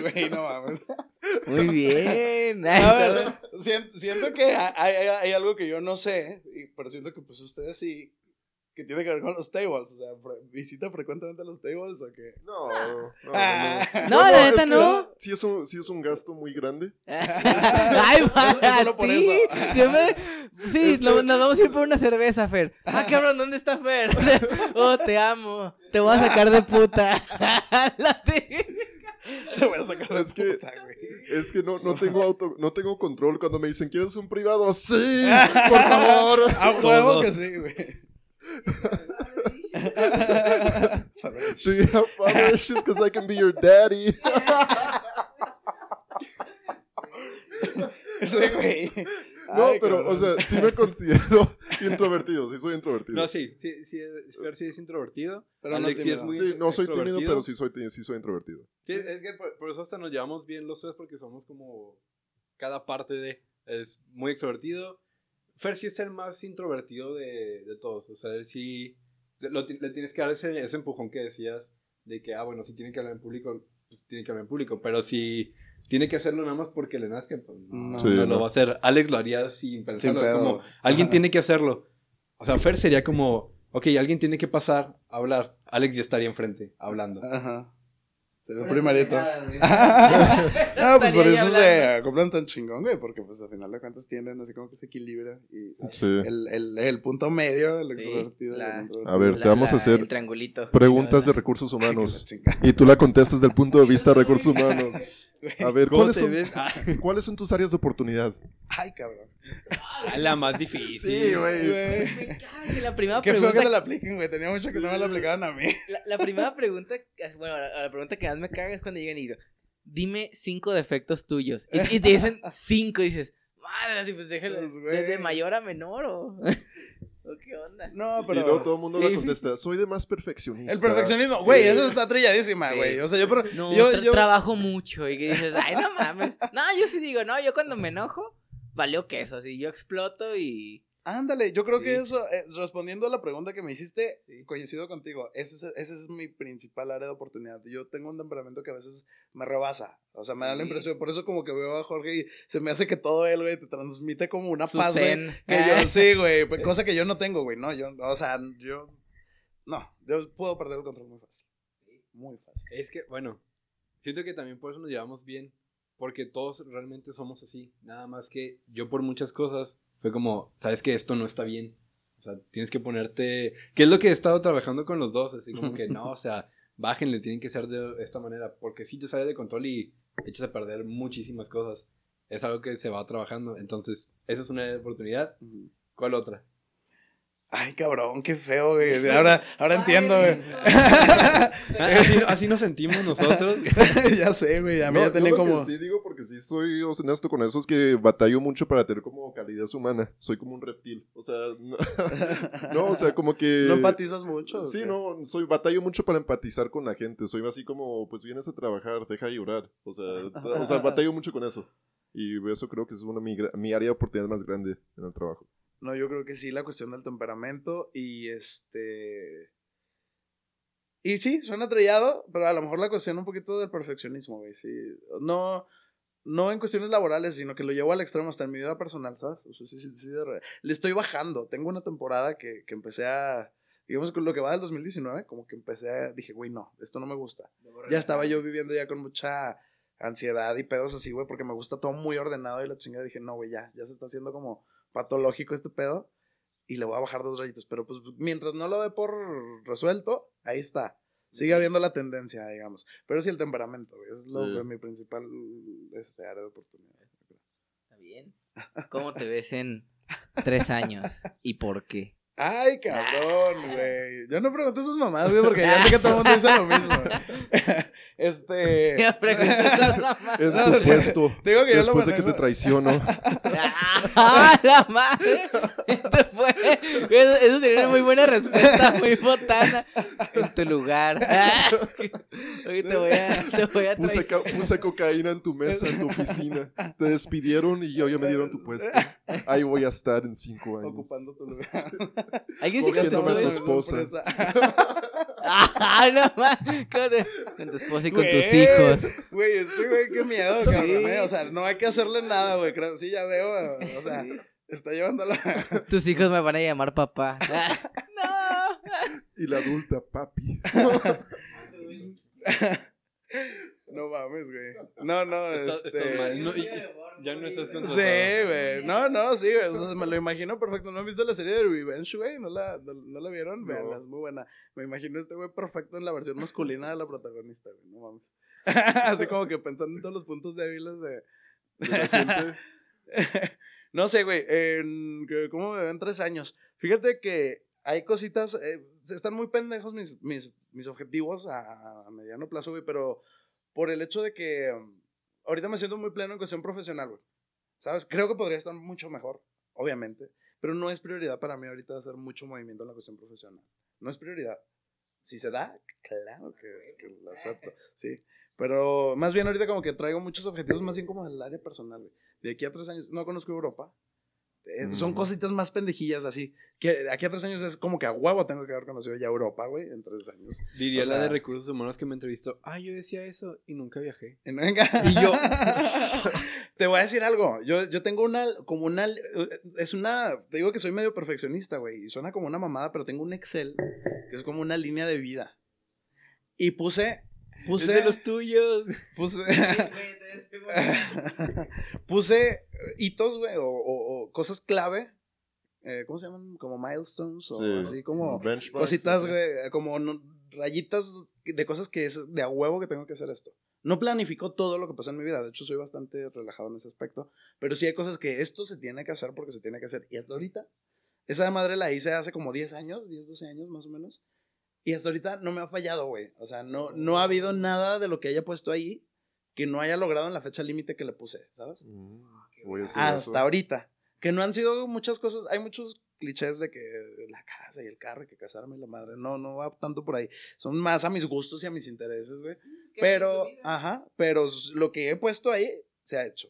Güey, no mames. Muy bien. A ver, siento, siento que hay, hay- hay algo que yo no sé, pero siento que pues ustedes sí, que tiene que ver con los tables. O sea, fre- ¿visita frecuentemente los tables o qué? No, no, no. Ah. No, la es neta que no. Sí es, un, sí es un gasto muy grande. (laughs) Ay, para por eso. Siempre- Sí, Es no- que- nos vamos a ir por una cerveza, Fer. (laughs) Ah, cabrón, ¿dónde está Fer? (laughs) Oh, te amo. Te voy a sacar de puta. La te- Te voy a sacar de Es que- puta, güey. Es que no, no tengo auto, no tengo control cuando me dicen, ¿quieres un privado? Sí, por favor. A huevo que sí, güey. Do you have father issues? Because I can be your daddy. (laughs) Sí, güey. No, Ay, pero, cabrón. o sea, sí me considero (laughs) introvertido, sí soy introvertido. No, sí, sí, sí, Fer sí es introvertido. Pero no Alex sí tímido. es muy Sí, no soy tímido, pero sí soy, sí soy introvertido. Sí, es que por, por eso hasta nos llevamos bien los tres porque somos como cada parte de... Es muy extrovertido. Fer sí es el más introvertido de, de todos. O sea, él sí... lo le tienes que dar ese, ese empujón que decías de que, ah, bueno, si tiene que hablar en público, pues tiene que hablar en público. Pero si tiene que hacerlo nada más porque le nazca, pues no. Sí, no lo no. va a hacer. Alex lo haría sin pensarlo. Sin como, alguien Ajá. tiene que hacerlo. O sea, Fer sería como, ok, alguien tiene que pasar a hablar. Alex ya estaría enfrente, hablando. Ajá. Sería el primerito. no, pues por eso se acoplan tan chingón, güey, porque pues al final de cuentas tienden así como que se equilibra y Sí. el, el, el punto medio, el Sí, extrovertido. y la- el. A ver, te vamos a hacer. Preguntas de recursos humanos. Y tú la contestas del punto de vista de recursos humanos. (laughs) A ver, ¿Cómo ¿cuáles son, (laughs) ¿cuáles son tus áreas de oportunidad? Ay, cabrón. La más difícil. Sí, güey. Ay, que la primera Qué feo pregunta que te la apliquen, güey. Tenía mucho que no me la aplicaban a mí. La, la primera pregunta, bueno, la, la pregunta que más me caga es cuando llegan y digo, dime cinco defectos tuyos. Y, y te dicen (laughs) cinco y dices, madre, pues déjalo, Pues, desde mayor a menor o... (laughs) ¿O qué onda? No, Y pero. luego todo el mundo Sí. le contesta, soy de más perfeccionista. El perfeccionismo, güey, Sí. eso está trilladísima, Sí. güey. O sea, yo, pero, No, yo, tra- yo- trabajo mucho y que dices, ay, no mames. No, yo sí digo, no, yo cuando me enojo, valió queso, así, yo exploto y... Ándale, yo creo que eso, eh, respondiendo a la pregunta que me hiciste, Sí. coincido contigo. Ese es, ese es mi principal área de oportunidad. Yo tengo un temperamento que a veces me rebasa. O sea, me da la impresión. Por eso, como que veo a Jorge y se me hace que todo él, güey, te transmite como una Su paz, güey. Que Ah. yo, sí, güey. (laughs) pues, Cosa que yo no tengo, güey. No, yo, o sea, yo. No, yo puedo perder el control muy fácil. Muy fácil. Es que, bueno, siento que también por eso nos llevamos bien. Porque todos realmente somos así. Nada más que yo por muchas cosas fue como, sabes que esto no está bien. O sea, tienes que ponerte... ¿Qué es lo que he estado trabajando con los dos? Así como que (laughs) no, o sea, bájenle, tienen que ser de esta manera. Porque si te sale de control y echas a perder muchísimas cosas. Es algo que se va trabajando. Entonces, esa es una oportunidad. ¿Cuál otra? Ay, cabrón, qué feo, güey. (laughs) Ahora, ahora entiendo, güey. (laughs) Así, (laughs) así nos sentimos nosotros. ya sé, güey. A mí No, ya tenía como. sí digo, porque sí soy honesto con eso, es que batallo mucho para tener como calidez humana. Soy como un reptil. O sea, no, no, o sea, como que... No empatizas mucho. o Sí, no, soy batallo mucho para empatizar con la gente. Soy así como, pues vienes a trabajar, deja de llorar. O sea, o sea batallo mucho con eso. Y eso creo que es una mi, mi área de oportunidad más grande en el trabajo. No, yo creo que sí, la cuestión del temperamento y este... Y sí, suena trillado, pero a lo mejor la cuestión un poquito del perfeccionismo, güey, sí. No, no en cuestiones laborales, sino que lo llevo al extremo hasta en mi vida personal, ¿sabes? O sea, sí, sí, sí, le estoy bajando. Tengo una temporada que, que empecé a... Digamos con lo que va del 2019, como que empecé a... Dije, güey, no, esto no me gusta. Ya estaba yo viviendo ya con mucha ansiedad y pedos así, güey, porque me gusta todo muy ordenado y la chingada dije, no, güey, ya, ya se está haciendo como patológico este pedo y le voy a bajar dos rayitas, pero pues mientras no lo dé por resuelto, ahí está. Sigue habiendo la tendencia, digamos. Pero sí el temperamento, güey, es lo Sí. que mi principal este, área de oportunidad. Está bien. ¿Cómo te ves en tres años? ¿Y por qué? Ay, cabrón, güey. Yo no pregunto esas mamadas, güey, porque ya sé que todo el mundo dice lo mismo. (laughs) este. Ya (laughs) mamás. En No, tu puesto, Te (laughs) digo que yo lo después de que te traiciono. ¡Ah, la madre! Esto fue. Eso, eso sería una muy buena respuesta, muy botana. En tu lugar. Oye, te voy a, te voy a Puse, ca- puse cocaína en tu mesa, en tu oficina. Te despidieron y yo ya me dieron tu puesto. Ahí voy a estar en cinco años. Ocupando tu lugar. (laughs) ¿Alguien sí a tu esposa. Ah, no más. Con, tu- con tu esposa y con tus hijos. Güey, este güey, qué miedo, cabrón. Sí. eh. O sea, no hay que hacerle nada, güey. Creo, sí, ya veo. O sea, está llevándola. (laughs) Tus hijos me van a llamar papá. (laughs) no. Y la adulta, papi. No mames, güey. No, no, (laughs) Estás- este. estás mal. No, y- ya no estás contratado. Sí, güey. No, no, sí, güey. O sea, me lo imagino perfecto. ¿No han visto la serie de Revenge, güey? ¿No la, no, no la vieron? No. Veanla, es muy buena. Me imagino este güey perfecto en la versión masculina de la protagonista, güey. No mames. (laughs) Así como que pensando en todos los puntos débiles de. De la gente. (laughs) no sé, güey. en- que- ¿Cómo me ven tres años? Fíjate que hay cositas. eh, están muy pendejos mis, mis, mis objetivos a, a mediano plazo, güey, pero por el hecho de que um, ahorita me siento muy pleno en cuestión profesional, güey. ¿Sabes? Creo que podría estar mucho mejor, obviamente, pero no es prioridad para mí ahorita hacer mucho movimiento en la cuestión profesional. No es prioridad. Si se da, claro que, que acepto, sí. Pero más bien ahorita como que traigo muchos objetivos más bien como del área personal, güey. De aquí a tres años, no conozco Europa. Eh, Son Mm. cositas más pendejillas así. Que aquí a tres años es como que a huevo tengo que haber conocido ya Europa, güey, en tres años. Diría O sea- la de recursos humanos que me entrevistó. Ah, yo decía eso y nunca viajé. Y. Y yo- (laughs) (laughs) Te voy a decir algo. Yo, yo tengo una, como una, es una, te digo que soy medio perfeccionista, güey. Y suena como una mamada, pero tengo un Excel que es como una línea de vida. Y puse, puse, Es de los tuyos. puse, (laughs) puse hitos, güey, o, o- o cosas clave. eh, ¿Cómo se llaman? Como milestones o Sí. así como Benchmarks, cositas, güey, como no- rayitas de cosas que es de a huevo que tengo que hacer esto. No planifico todo lo que pasa en mi vida, de hecho soy bastante relajado en ese aspecto, pero sí hay cosas que esto se tiene que hacer porque se tiene que hacer. Y hasta ahorita, esa madre la hice hace como 10 años, 10, 12 años más o menos, y hasta ahorita no me ha fallado, güey. O sea, no, no ha habido nada de lo que haya puesto ahí que no haya logrado en la fecha límite que le puse, ¿sabes? Mm, Voy a hacer Hasta eso. ahorita. Que no han sido muchas cosas, hay muchos clichés de que la casa y el carro y que casarme y la madre. No, no va tanto por ahí. Son más a mis gustos y a mis intereses, güey. Pero, ajá, pero lo que he puesto ahí se ha hecho.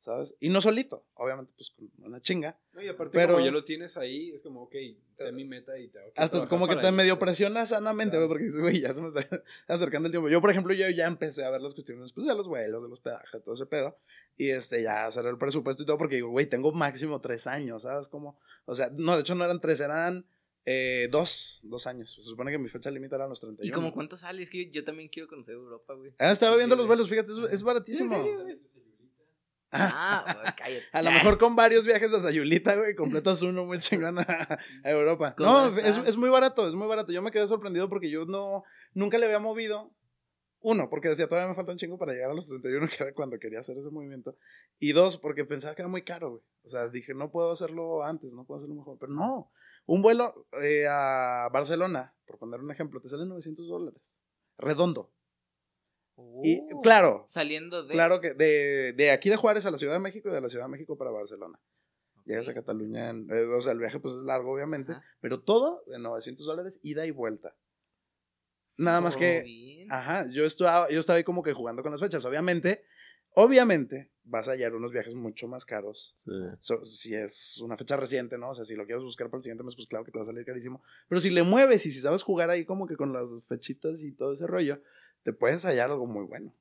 ¿Sabes? Y no solito, obviamente, pues con una chinga. No, y aparte, Pero- como ya lo tienes ahí, es como, ok, sé mi meta y tengo que Hasta como que te medio presiona sanamente, Claro. güey, porque dices, güey, ya se me está (laughs) acercando el tiempo. Yo, por ejemplo, yo ya empecé a ver las cuestiones, pues, de los vuelos, de los pedajes, todo ese pedo. Y, este, ya hacer el presupuesto y todo, porque digo, güey, tengo máximo tres años, ¿sabes? Como, o sea, no, de hecho no eran tres, eran eh, dos, dos años. Se supone que mi fecha límite era los 31. ¿Y como cuánto sale? Es que yo, yo también quiero conocer Europa, güey. Ah, estaba Sí, viendo los vuelos, fíjate, es, es baratísimo. ¿En serio, Ah, (laughs) cállate. A lo mejor con varios viajes a Sayulita, güey, completas uno muy chingón a, a Europa. ¿Cómo No, es, está? es muy barato, es muy barato. Yo me quedé sorprendido porque yo no, nunca le había movido. Uno, porque decía, todavía me falta un chingo para llegar a los 31, (laughs) que era cuando quería hacer ese movimiento. Y dos, porque pensaba que era muy caro, güey. O sea, dije, no puedo hacerlo antes, no puedo hacerlo mejor. Pero no, un vuelo eh, a Barcelona, por poner un ejemplo, te sale 900 dólares. Redondo. Y Uh, claro, Saliendo de. Claro que de, de aquí de Juárez a la Ciudad de México y de la Ciudad de México para Barcelona. Llegas a Cataluña, en- eh, o sea, el viaje pues es largo obviamente, Ajá. pero todo de 900 dólares, ida y vuelta. Nada más Oh, que, bien. ajá, yo estaba, yo estaba ahí como que jugando con las fechas. Obviamente, obviamente vas a hallar unos viajes mucho más caros. Sí. So- si es una fecha reciente, ¿no? O sea, si lo quieres buscar para el siguiente mes, pues claro que te va a salir carísimo. Pero si le mueves y si sabes jugar ahí como que con las fechitas y todo ese rollo, te puedes hallar algo muy bueno.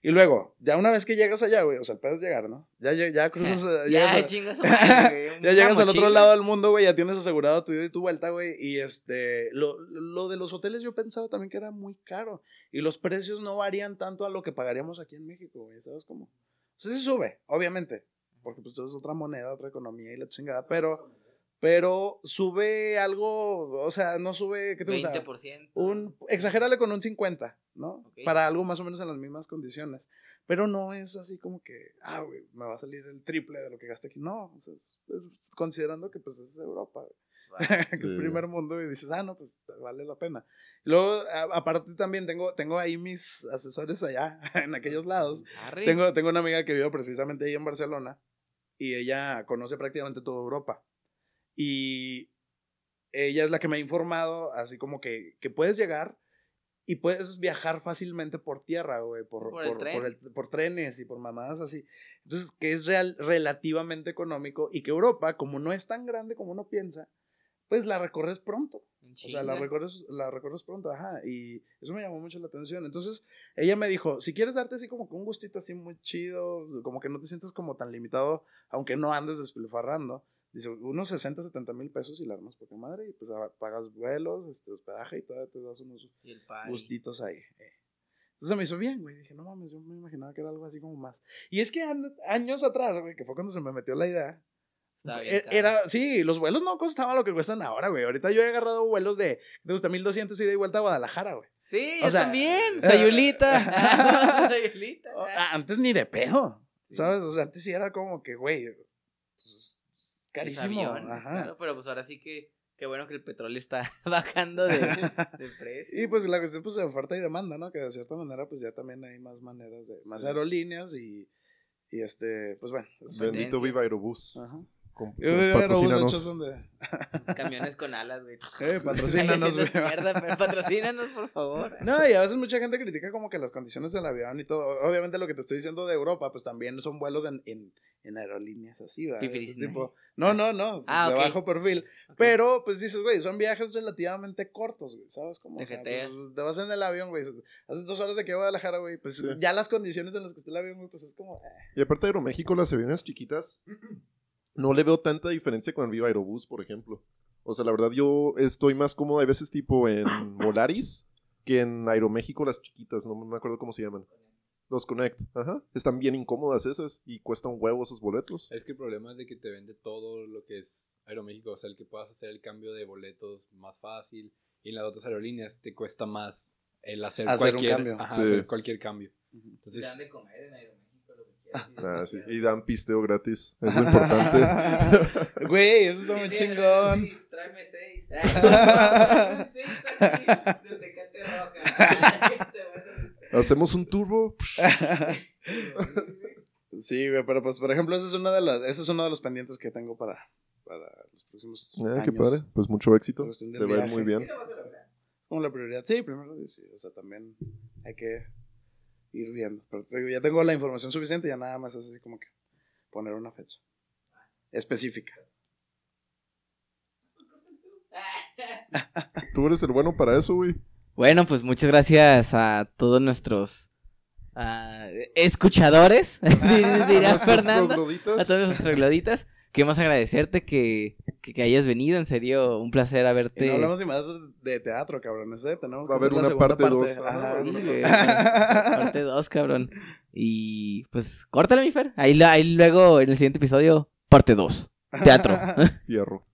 Y luego, ya una vez que llegas allá, güey, o sea, el pedo es llegar, ¿no? Ya, lle- ya cruzas, (laughs) eh, Ya, a- chingas. (laughs) güey, ya llegas al otro lado del mundo, güey, ya tienes asegurado tu ida y tu vuelta, güey. Y este, lo, lo de los hoteles yo pensaba también que era muy caro. Y los precios no varían tanto a lo que pagaríamos aquí en México, güey, ¿sabes cómo? O sea, sí sube, obviamente. Porque pues es otra moneda, otra economía y la chingada. Pero, pero sube algo, o sea, no sube, ¿qué te gusta? 20%. Un, exagérale con un 50, ¿no? Ok. Para algo más o menos en las mismas condiciones. Pero no es así como que, ah, güey, me va a salir el triple de lo que gasto aquí. No, o sea, es, es considerando que pues es Europa, Va. que (laughs) Sí. es primer mundo y dices, ah, no, pues vale la pena. Luego, a- aparte también tengo, tengo ahí mis asesores allá, (laughs) en aquellos lados. Arre. Tengo, tengo una amiga que vive precisamente ahí en Barcelona y ella conoce prácticamente toda Europa. Y ella es la que me ha informado, así como que, que puedes llegar y puedes viajar fácilmente por tierra, güey, por, Por por, tren. por el- por trenes y por mamadas así. Entonces, que es real, relativamente económico y que Europa, como no es tan grande como uno piensa, pues la recorres pronto. O sea, la recorres, la recorres pronto, ajá. Y eso me llamó mucho la atención. Entonces, ella me dijo, si quieres darte así como que un gustito así muy chido, como que no te sientas como tan limitado, aunque no andes despilfarrando, dice, unos 60, 70 mil pesos y la armas porque madre, y pues pagas vuelos, este, hospedaje y todavía te das unos gustitos ahí. eh. Entonces me hizo bien, güey. Dije, no mames, yo me imaginaba que era algo así como más. Y es que años atrás, güey, que fue cuando se me metió la idea, bien e- caro. Era, sí, los vuelos no costaban lo que cuestan ahora, güey. Ahorita yo he agarrado vuelos de, de gusta 1200 ida y vuelta a Guadalajara, güey. Sí, o yo sea, también. eh, Sayulita. (laughs) (laughs) Sayulita. O- ah, Antes ni de pedo, ¿sabes? O sea, antes sí era como que, güey, pues, es carísimo. Aviones, Ajá. claro, pero pues ahora sí que qué bueno que el petróleo está (laughs) bajando de, (laughs) de precio. Y pues la cuestión pues de oferta y demanda, ¿no? Que de cierta manera pues ya también hay más maneras de, más Sí. aerolíneas y, y este, pues bueno. Bendito Viva Aerobús. Ajá. De donde... (laughs) Camiones con alas, güey. (laughs) Eh, patrocínanos, güey. por favor. No, y a veces mucha gente critica como que las condiciones del avión y todo. Obviamente lo que te estoy diciendo de Europa, pues también son vuelos en, en, en aerolíneas así, ¿verdad? Tipo- No, no, no, Ah, de ok. bajo perfil. Pero, pues dices, güey, son viajes relativamente cortos, güey, ¿sabes? Como, o sea, pues, te vas en el avión, güey, haces dos horas de aquí a Guadalajara, güey, pues Sí. ya las condiciones en las que está el avión, güey, pues es como... eh. Y aparte de Aeroméxico, las aviones chiquitas, no le veo tanta diferencia con el Viva Aerobús, por ejemplo. O sea, la verdad, yo estoy más cómodo, hay veces tipo en (coughs) Volaris, que en Aeroméxico las chiquitas, no me acuerdo cómo se llaman. Los Connect, ajá. Están bien incómodas esas y cuestan huevo esos boletos. Es que el problema es de que te vende todo lo que es Aeroméxico, o sea, el que puedas hacer el cambio de boletos más fácil y en las otras aerolíneas te cuesta más el hacer, Hacer un cualquier cambio. ajá, Sí. hacer cualquier cambio. Te Entonces, dan de comer en Aeroméxico. Ah, (laughs) sí. Y dan pisteo gratis, es lo importante. (laughs) Güey, eso está muy chingón. sí, Tráeme seis. (laughs) Hacemos un turbo. Sí, güey, pero pues, por ejemplo, ese es uno de los, ese es uno de los pendientes que tengo para, para los próximos Ah, años. qué padre. Pues mucho éxito. Te va a ir muy bien. Como la prioridad. Sí, primero, sí, o sea, también hay que ir viendo. Pero te digo, ya tengo la información suficiente, ya nada más es así como que poner una fecha específica. (laughs) Tú eres el bueno para eso, güey. Bueno, pues muchas gracias a todos nuestros ah, escuchadores, dir- (laughs) (laughs) dirá Fernando. A todos nuestros trogloditas. Queremos agradecerte que, que, que hayas venido. En serio, un placer Y haberte. no hablamos ni más de teatro, cabrón. ese Tenemos Va a haber una parte dos. Ajá. Sí, güey, (laughs) parte 2, cabrón. Y pues, córtale, mi Fer. Ahí, la- ahí luego, en el siguiente episodio, parte 2. (laughs) Teatro. Fierro.